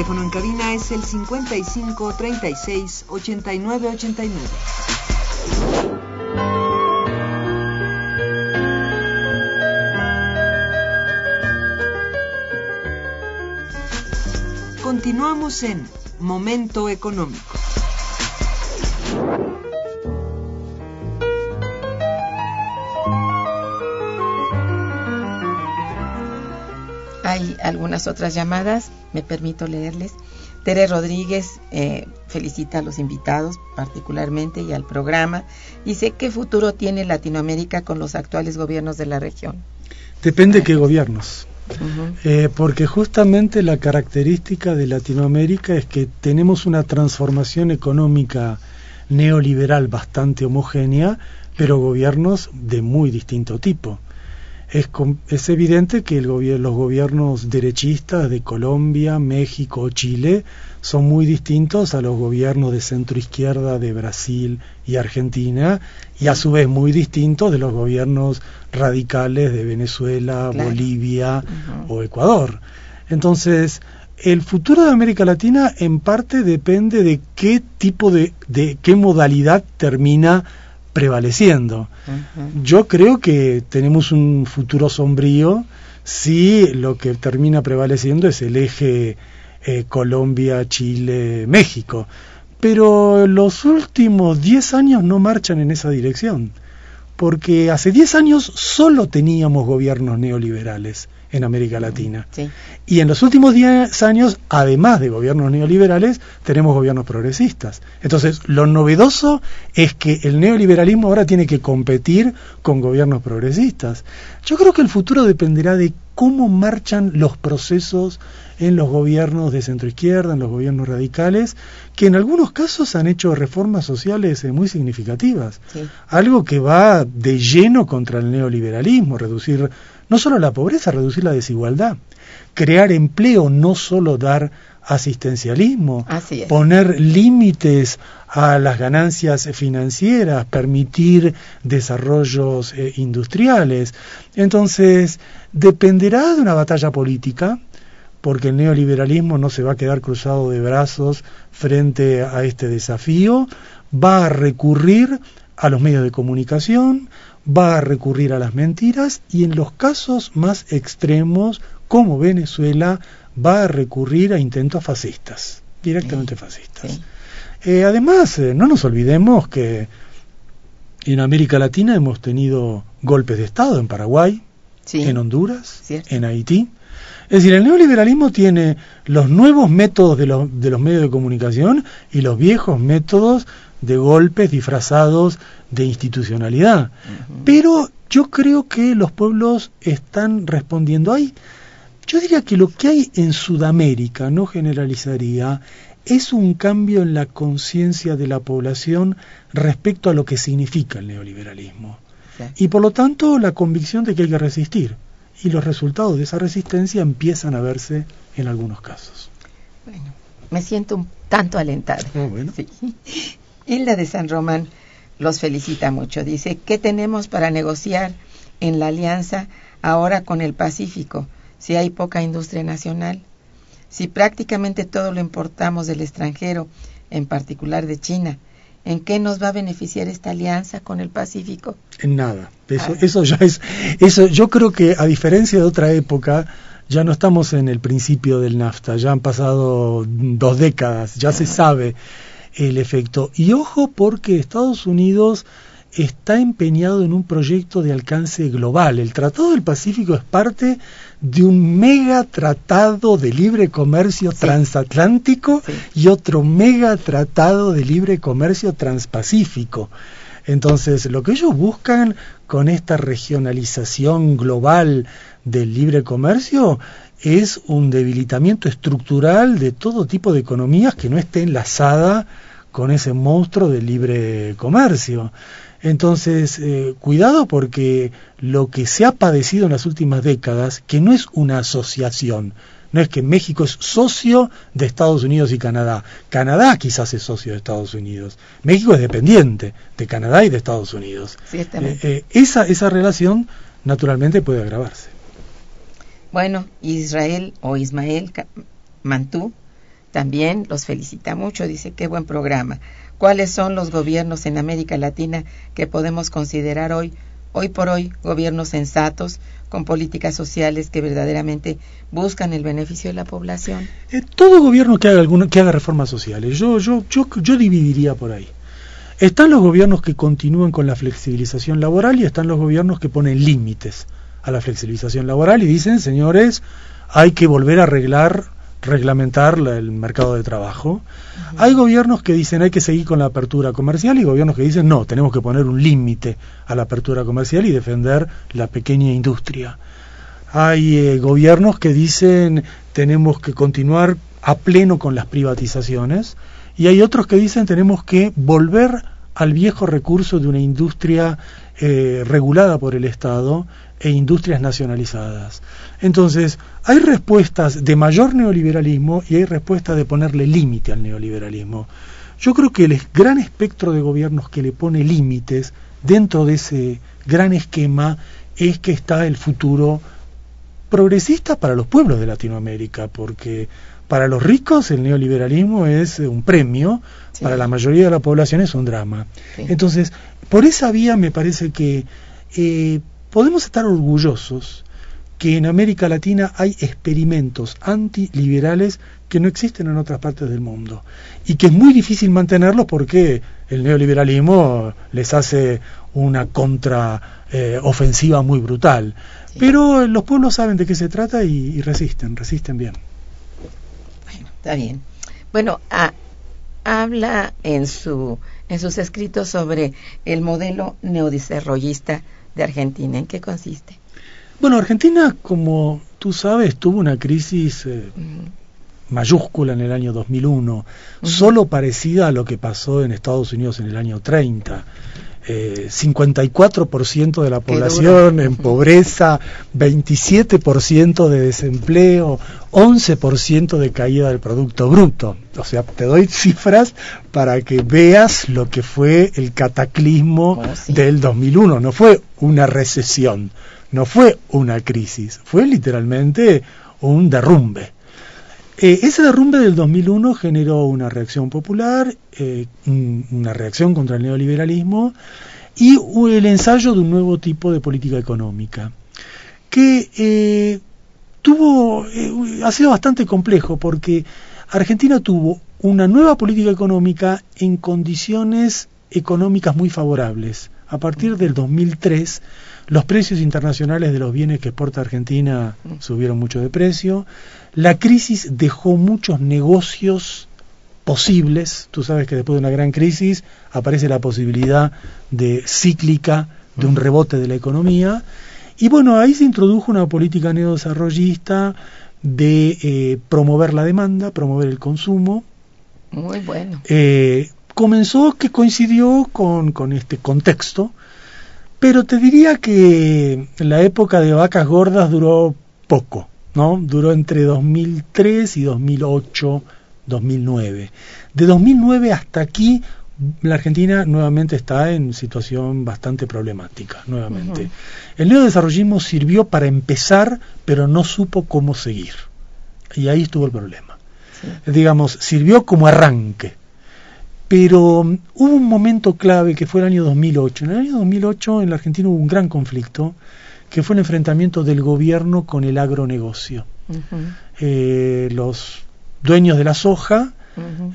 Teléfono en cabina es el 55 36 89 89. Continuamos en Momento Económico. Hay algunas otras llamadas me permito leerles. Tere Rodríguez eh, felicita a los invitados particularmente y al programa. Dice, ¿qué futuro tiene Latinoamérica con los actuales gobiernos de la región? Depende qué gobiernos. Eh, porque justamente la característica de Latinoamérica es que tenemos una transformación económica neoliberal bastante homogénea, pero gobiernos de muy distinto tipo es, es evidente que el los gobiernos derechistas de Colombia, México o Chile son muy distintos a los gobiernos de centro izquierda de Brasil y Argentina y a su vez muy distintos de los gobiernos radicales de Venezuela, Bolivia o Ecuador. Entonces, el futuro de América Latina en parte depende de qué tipo de, de qué modalidad termina prevaleciendo. Yo creo que tenemos un futuro sombrío si lo que termina prevaleciendo es el eje eh, Colombia, Chile, México. Pero los últimos 10 años no marchan en esa dirección, porque hace 10 años solo teníamos gobiernos neoliberales en América Latina. Y en los últimos 10 años, además de gobiernos neoliberales, tenemos gobiernos progresistas. Entonces, lo novedoso es que el neoliberalismo ahora tiene que competir con gobiernos progresistas. Yo creo que el futuro dependerá de cómo marchan los procesos en los gobiernos de centroizquierda, en los gobiernos radicales, que en algunos casos han hecho reformas sociales eh, muy significativas. Algo que va de lleno contra el neoliberalismo, reducir no solo la pobreza, reducir la desigualdad, crear empleo, no solo dar asistencialismo, poner límites a las ganancias financieras, permitir desarrollos eh, industriales. Entonces, dependerá de una batalla política, porque el neoliberalismo no se va a quedar cruzado de brazos frente a este desafío, va a recurrir a los medios de comunicación, va a recurrir a las mentiras y en los casos más extremos, como Venezuela, va a recurrir a intentos fascistas, directamente fascistas. Eh, además, eh, no nos olvidemos que en América Latina hemos tenido golpes de Estado en Paraguay, en Honduras, en Haití. Es decir, el neoliberalismo tiene los nuevos métodos de, de los medios de comunicación y los viejos métodos de golpes disfrazados de institucionalidad. Pero yo creo que los pueblos están respondiendo ahí. Yo diría que lo que hay en Sudamérica, no generalizaría, es un cambio en la conciencia de la población respecto a lo que significa el neoliberalismo. Y por lo tanto la convicción de que hay que resistir. Y los resultados de esa resistencia empiezan a verse en algunos casos. Bueno, me siento un tanto alentada. Ah, bueno. Hilda de San Román los felicita mucho. Dice, ¿qué tenemos para negociar en la alianza ahora con el Pacífico si hay poca industria nacional? Si prácticamente todo lo importamos del extranjero, en particular de China, ¿en qué nos va a beneficiar esta alianza con el Pacífico? En nada. Eso, ah. eso ya es, eso yo creo que a diferencia de otra época, ya no estamos en el principio del NAFTA, ya han pasado dos décadas, ya se sabe el efecto. Y ojo porque Estados Unidos está empeñado en un proyecto de alcance global. El Tratado del Pacífico es parte de un mega tratado de libre comercio transatlántico y otro mega tratado de libre comercio transpacífico. Entonces, lo que ellos buscan con esta regionalización global del libre comercio es un debilitamiento estructural de todo tipo de economías que no esté enlazada con ese monstruo del libre comercio. Entonces, eh, cuidado porque lo que se ha padecido en las últimas décadas, que no es una asociación, no es que México es socio de Estados Unidos y Canadá. Canadá quizás es socio de Estados Unidos. México es dependiente de Canadá y de Estados Unidos. Eh, eh, esa, esa relación naturalmente puede agravarse. Bueno, Israel o Ismael Mantú también los felicita mucho, dice qué buen programa. ¿Cuáles son los gobiernos en América Latina que podemos considerar hoy, hoy por hoy, gobiernos sensatos, con políticas sociales que verdaderamente buscan el beneficio de la población? Eh, todo gobierno que haga alguna, que haga reformas sociales, yo, yo, yo, yo dividiría por ahí. Están los gobiernos que continúan con la flexibilización laboral y están los gobiernos que ponen límites a la flexibilización laboral y dicen, señores, hay que volver a arreglar reglamentar la- el mercado de trabajo. Hay gobiernos que dicen hay que seguir con la apertura comercial y gobiernos que dicen no, tenemos que poner un límite a la apertura comercial y defender la pequeña industria. Hay eh, gobiernos que dicen tenemos que continuar a pleno con las privatizaciones y hay otros que dicen tenemos que volver al viejo recurso de una industria eh, regulada por el Estado e industrias nacionalizadas. Entonces, hay respuestas de mayor neoliberalismo y hay respuestas de ponerle límite al neoliberalismo. Yo creo que el gran espectro de gobiernos que le pone límites dentro de ese gran esquema es que está el futuro progresista para los pueblos de Latinoamérica, porque para los ricos el neoliberalismo es un premio, Sí. para la mayoría de la población es un drama. Sí. Entonces, por esa vía me parece que eh, podemos estar orgullosos que en América Latina hay experimentos antiliberales que no existen en otras partes del mundo y que es muy difícil mantenerlos porque el neoliberalismo les hace una contra eh, ofensiva muy brutal. Sí. Pero los pueblos saben de qué se trata y, y resisten, resisten bien. Bueno, está bien. Bueno, habla en su en sus escritos sobre el modelo neodesarrollista de Argentina. ¿En qué consiste? Bueno, Argentina, como tú sabes, tuvo una crisis eh, mayúscula en el año 2001, solo parecida a lo que pasó en Estados Unidos en el año 30. Eh, 54% de la población en pobreza, 27% de desempleo, 11% de caída del Producto Bruto. O sea, te doy cifras para que veas lo que fue el cataclismo sí. del 2001. No fue una recesión, no fue una crisis, fue literalmente un derrumbe. Eh, ese derrumbe del 2001 generó una reacción popular, eh, un- una reacción contra el neoliberalismo y el ensayo de un nuevo tipo de política económica que eh, tuvo eh, ha sido bastante complejo porque Argentina tuvo una nueva política económica en condiciones económicas muy favorables. A partir del 2003, los precios internacionales de los bienes que exporta Argentina subieron mucho de precio. La crisis dejó muchos negocios posibles. Tú sabes que después de una gran crisis aparece la posibilidad de cíclica de un rebote de la economía. Y bueno, ahí se introdujo una política neodesarrollista de eh, promover la demanda, promover el consumo. Muy bueno. Eh, comenzó que coincidió con, con este contexto, pero te diría que la época de vacas gordas duró poco, ¿no? Duró entre 2003 y 2008, 2009. De 2009 hasta aquí, la Argentina nuevamente está en situación bastante problemática, nuevamente. Ujú. El neodesarrollismo sirvió para empezar, pero no supo cómo seguir. Y ahí estuvo el problema Sí. digamos, sirvió como arranque. Pero mm, hubo un momento clave que fue el año 2008. En el año 2008 en la Argentina hubo un gran conflicto, que fue el enfrentamiento del gobierno con el agronegocio. Eh, los dueños de la soja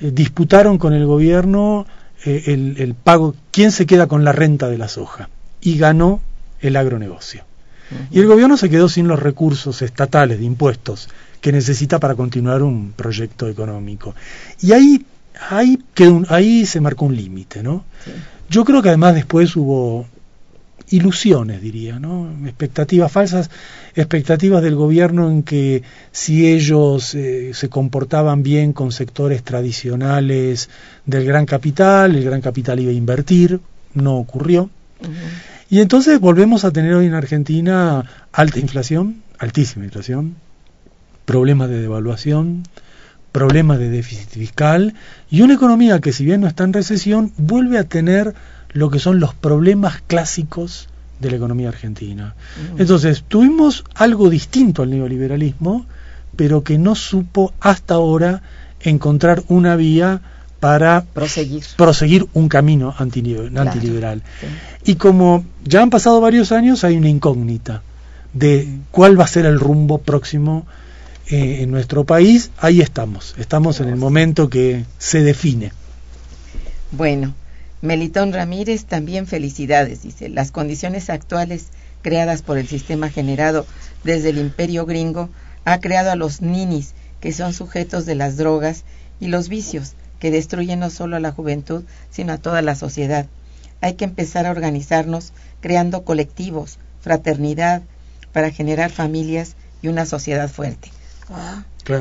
eh, disputaron con el gobierno eh, el, el pago, quién se queda con la renta de la soja. Y ganó el agronegocio. Y el gobierno se quedó sin los recursos estatales de impuestos que necesita para continuar un proyecto económico. Y ahí, ahí, quedó un- ahí se marcó un límite, ¿no? Sí. Yo creo que además después hubo ilusiones, diría, ¿no? Expectativas falsas, expectativas del gobierno en que si ellos eh, se comportaban bien con sectores tradicionales del gran capital, el gran capital iba a invertir, no ocurrió. Y entonces volvemos a tener hoy en Argentina alta inflación, altísima inflación, problemas de devaluación, problemas de déficit fiscal y una economía que si bien no está en recesión, vuelve a tener lo que son los problemas clásicos de la economía argentina. Mm. Entonces, tuvimos algo distinto al neoliberalismo, pero que no supo hasta ahora encontrar una vía para Proseguir. proseguir un camino Claro. antiliberal. Sí. Y como ya han pasado varios años, hay una incógnita de cuál va a ser el rumbo próximo eh, en nuestro país. Ahí estamos, estamos en el momento que se define. Bueno, Melitón Ramírez, también felicidades, dice. Las condiciones actuales creadas por el sistema generado desde el imperio gringo ha creado a los ninis que son sujetos de las drogas y los vicios, que destruyen no solo a la juventud, sino a toda la sociedad. Hay que empezar a organizarnos creando colectivos, fraternidad, para generar familias y una sociedad fuerte.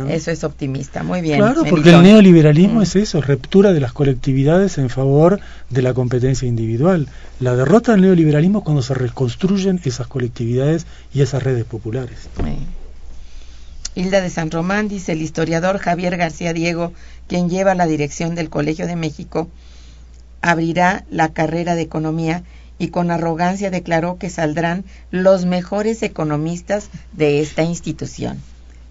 Eso es optimista, muy bien. Claro, porque el neoliberalismo mm. es eso, ruptura de las colectividades en favor de la competencia individual. La derrota del neoliberalismo es cuando se reconstruyen esas colectividades y esas redes populares. Hilda de San Román dice el historiador Javier García Diego, quien lleva la dirección del Colegio de México, abrirá la carrera de economía y con arrogancia declaró que saldrán los mejores economistas de esta institución.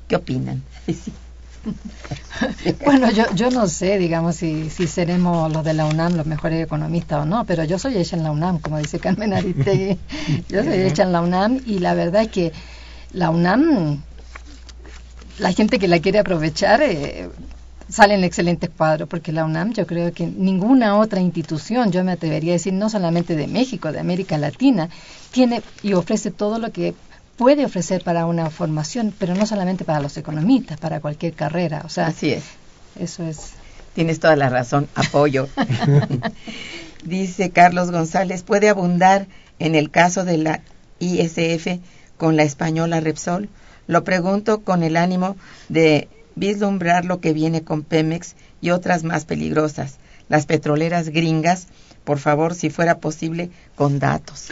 ¿Qué opinan? bueno, yo, yo no sé, digamos, si, si seremos los de la UNAM los mejores economistas o no, pero yo soy hecha en la UNAM, como dice Carmen Aristegui. yo soy hecha en la UNAM y la verdad es que la UNAM, la gente que la quiere aprovechar, eh, salen excelentes cuadros, porque la UNAM yo creo que ninguna otra institución, yo me atrevería a decir, no solamente de México, de América Latina, tiene y ofrece todo lo que puede ofrecer para una formación, pero no solamente para los economistas, para cualquier carrera. O sea, Así es. Eso es. Tienes toda la razón, apoyo. Dice Carlos González, ¿puede abundar en el caso de la ISF con la española Repsol? Lo pregunto con el ánimo de vislumbrar lo que viene con Pemex y otras más peligrosas, las petroleras gringas por favor, si fuera posible, con datos.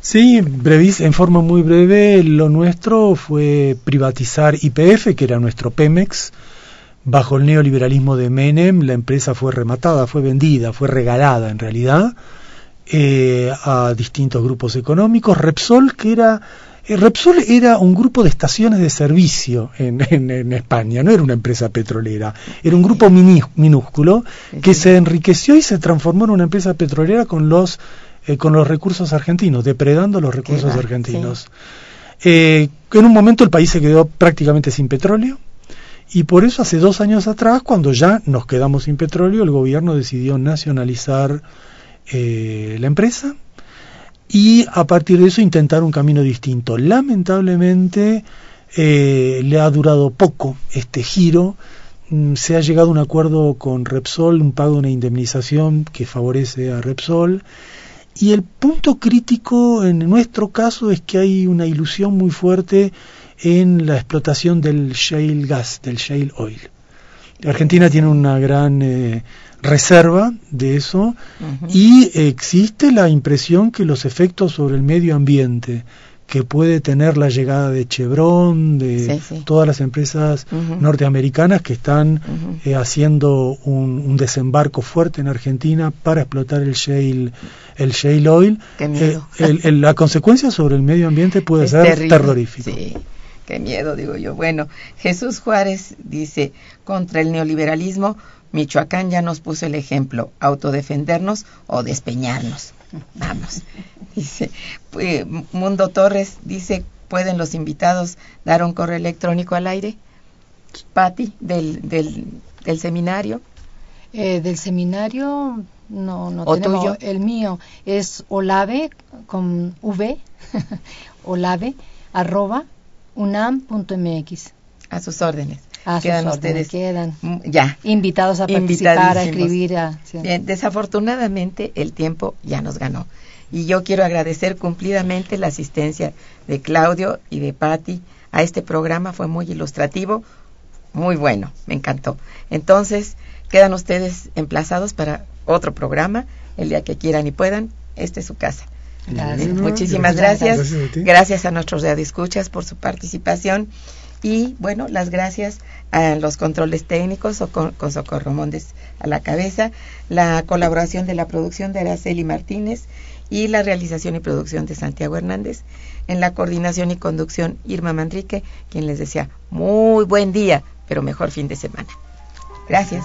Sí, brevis, en forma muy breve, lo nuestro fue privatizar IPF, que era nuestro Pemex. Bajo el neoliberalismo de Menem, la empresa fue rematada, fue vendida, fue regalada en realidad eh, a distintos grupos económicos. Repsol, que era Repsol era un grupo de estaciones de servicio en, en, España, no era una empresa petrolera, era un grupo minúsculo que se enriqueció y se transformó en una empresa petrolera con los, eh, con los recursos argentinos, depredando los recursos argentinos. Eh, en un momento el país se quedó prácticamente sin petróleo y por eso hace dos años atrás, cuando ya nos quedamos sin petróleo, el gobierno decidió nacionalizar la empresa y a partir de eso intentar un camino distinto. Lamentablemente eh, le ha durado poco este giro. Mm, se ha llegado a un acuerdo con Repsol, un pago de una indemnización que favorece a Repsol. Y el punto crítico en nuestro caso es que hay una ilusión muy fuerte en la explotación del shale gas, del shale oil. Argentina tiene una gran eh, reserva de eso y existe la impresión que los efectos sobre el medio ambiente que puede tener la llegada de Chevron, de todas las empresas norteamericanas que están eh, haciendo un, desembarco fuerte en Argentina para explotar el shale, el shale oil, eh, la consecuencia sobre el medio ambiente puede ser terrorífica. Qué miedo, digo yo. Bueno, Jesús Juárez dice, contra el neoliberalismo Michoacán ya nos puso el ejemplo, autodefendernos o despeñarnos. Vamos. Dice, pues, Mundo Torres dice, ¿pueden los invitados dar un correo electrónico al aire? Patti, del, del, seminario. Eh, del seminario no, no tenemos. El mío es olave con v, olave arroba unam.mx. A sus órdenes quedan ustedes quedan ya invitados a participar, a escribir. Bien, desafortunadamente el tiempo ya nos ganó. Y yo quiero agradecer cumplidamente la asistencia de Claudio y de Patti a este programa. Fue muy ilustrativo, muy bueno, me encantó. Entonces, quedan ustedes emplazados para otro programa, el día que quieran y puedan. Esta es su casa. Muchísimas gracias. Gracias a, gracias a nuestros radioescuchas por su participación. Y bueno, las gracias a los controles técnicos o con, Socorro Mondes a la cabeza, la colaboración de la producción de Araceli Martínez y la realización y producción de Santiago Hernández. En la coordinación y conducción Irma Manrique, quien les decía muy buen día, pero mejor fin de semana. Gracias.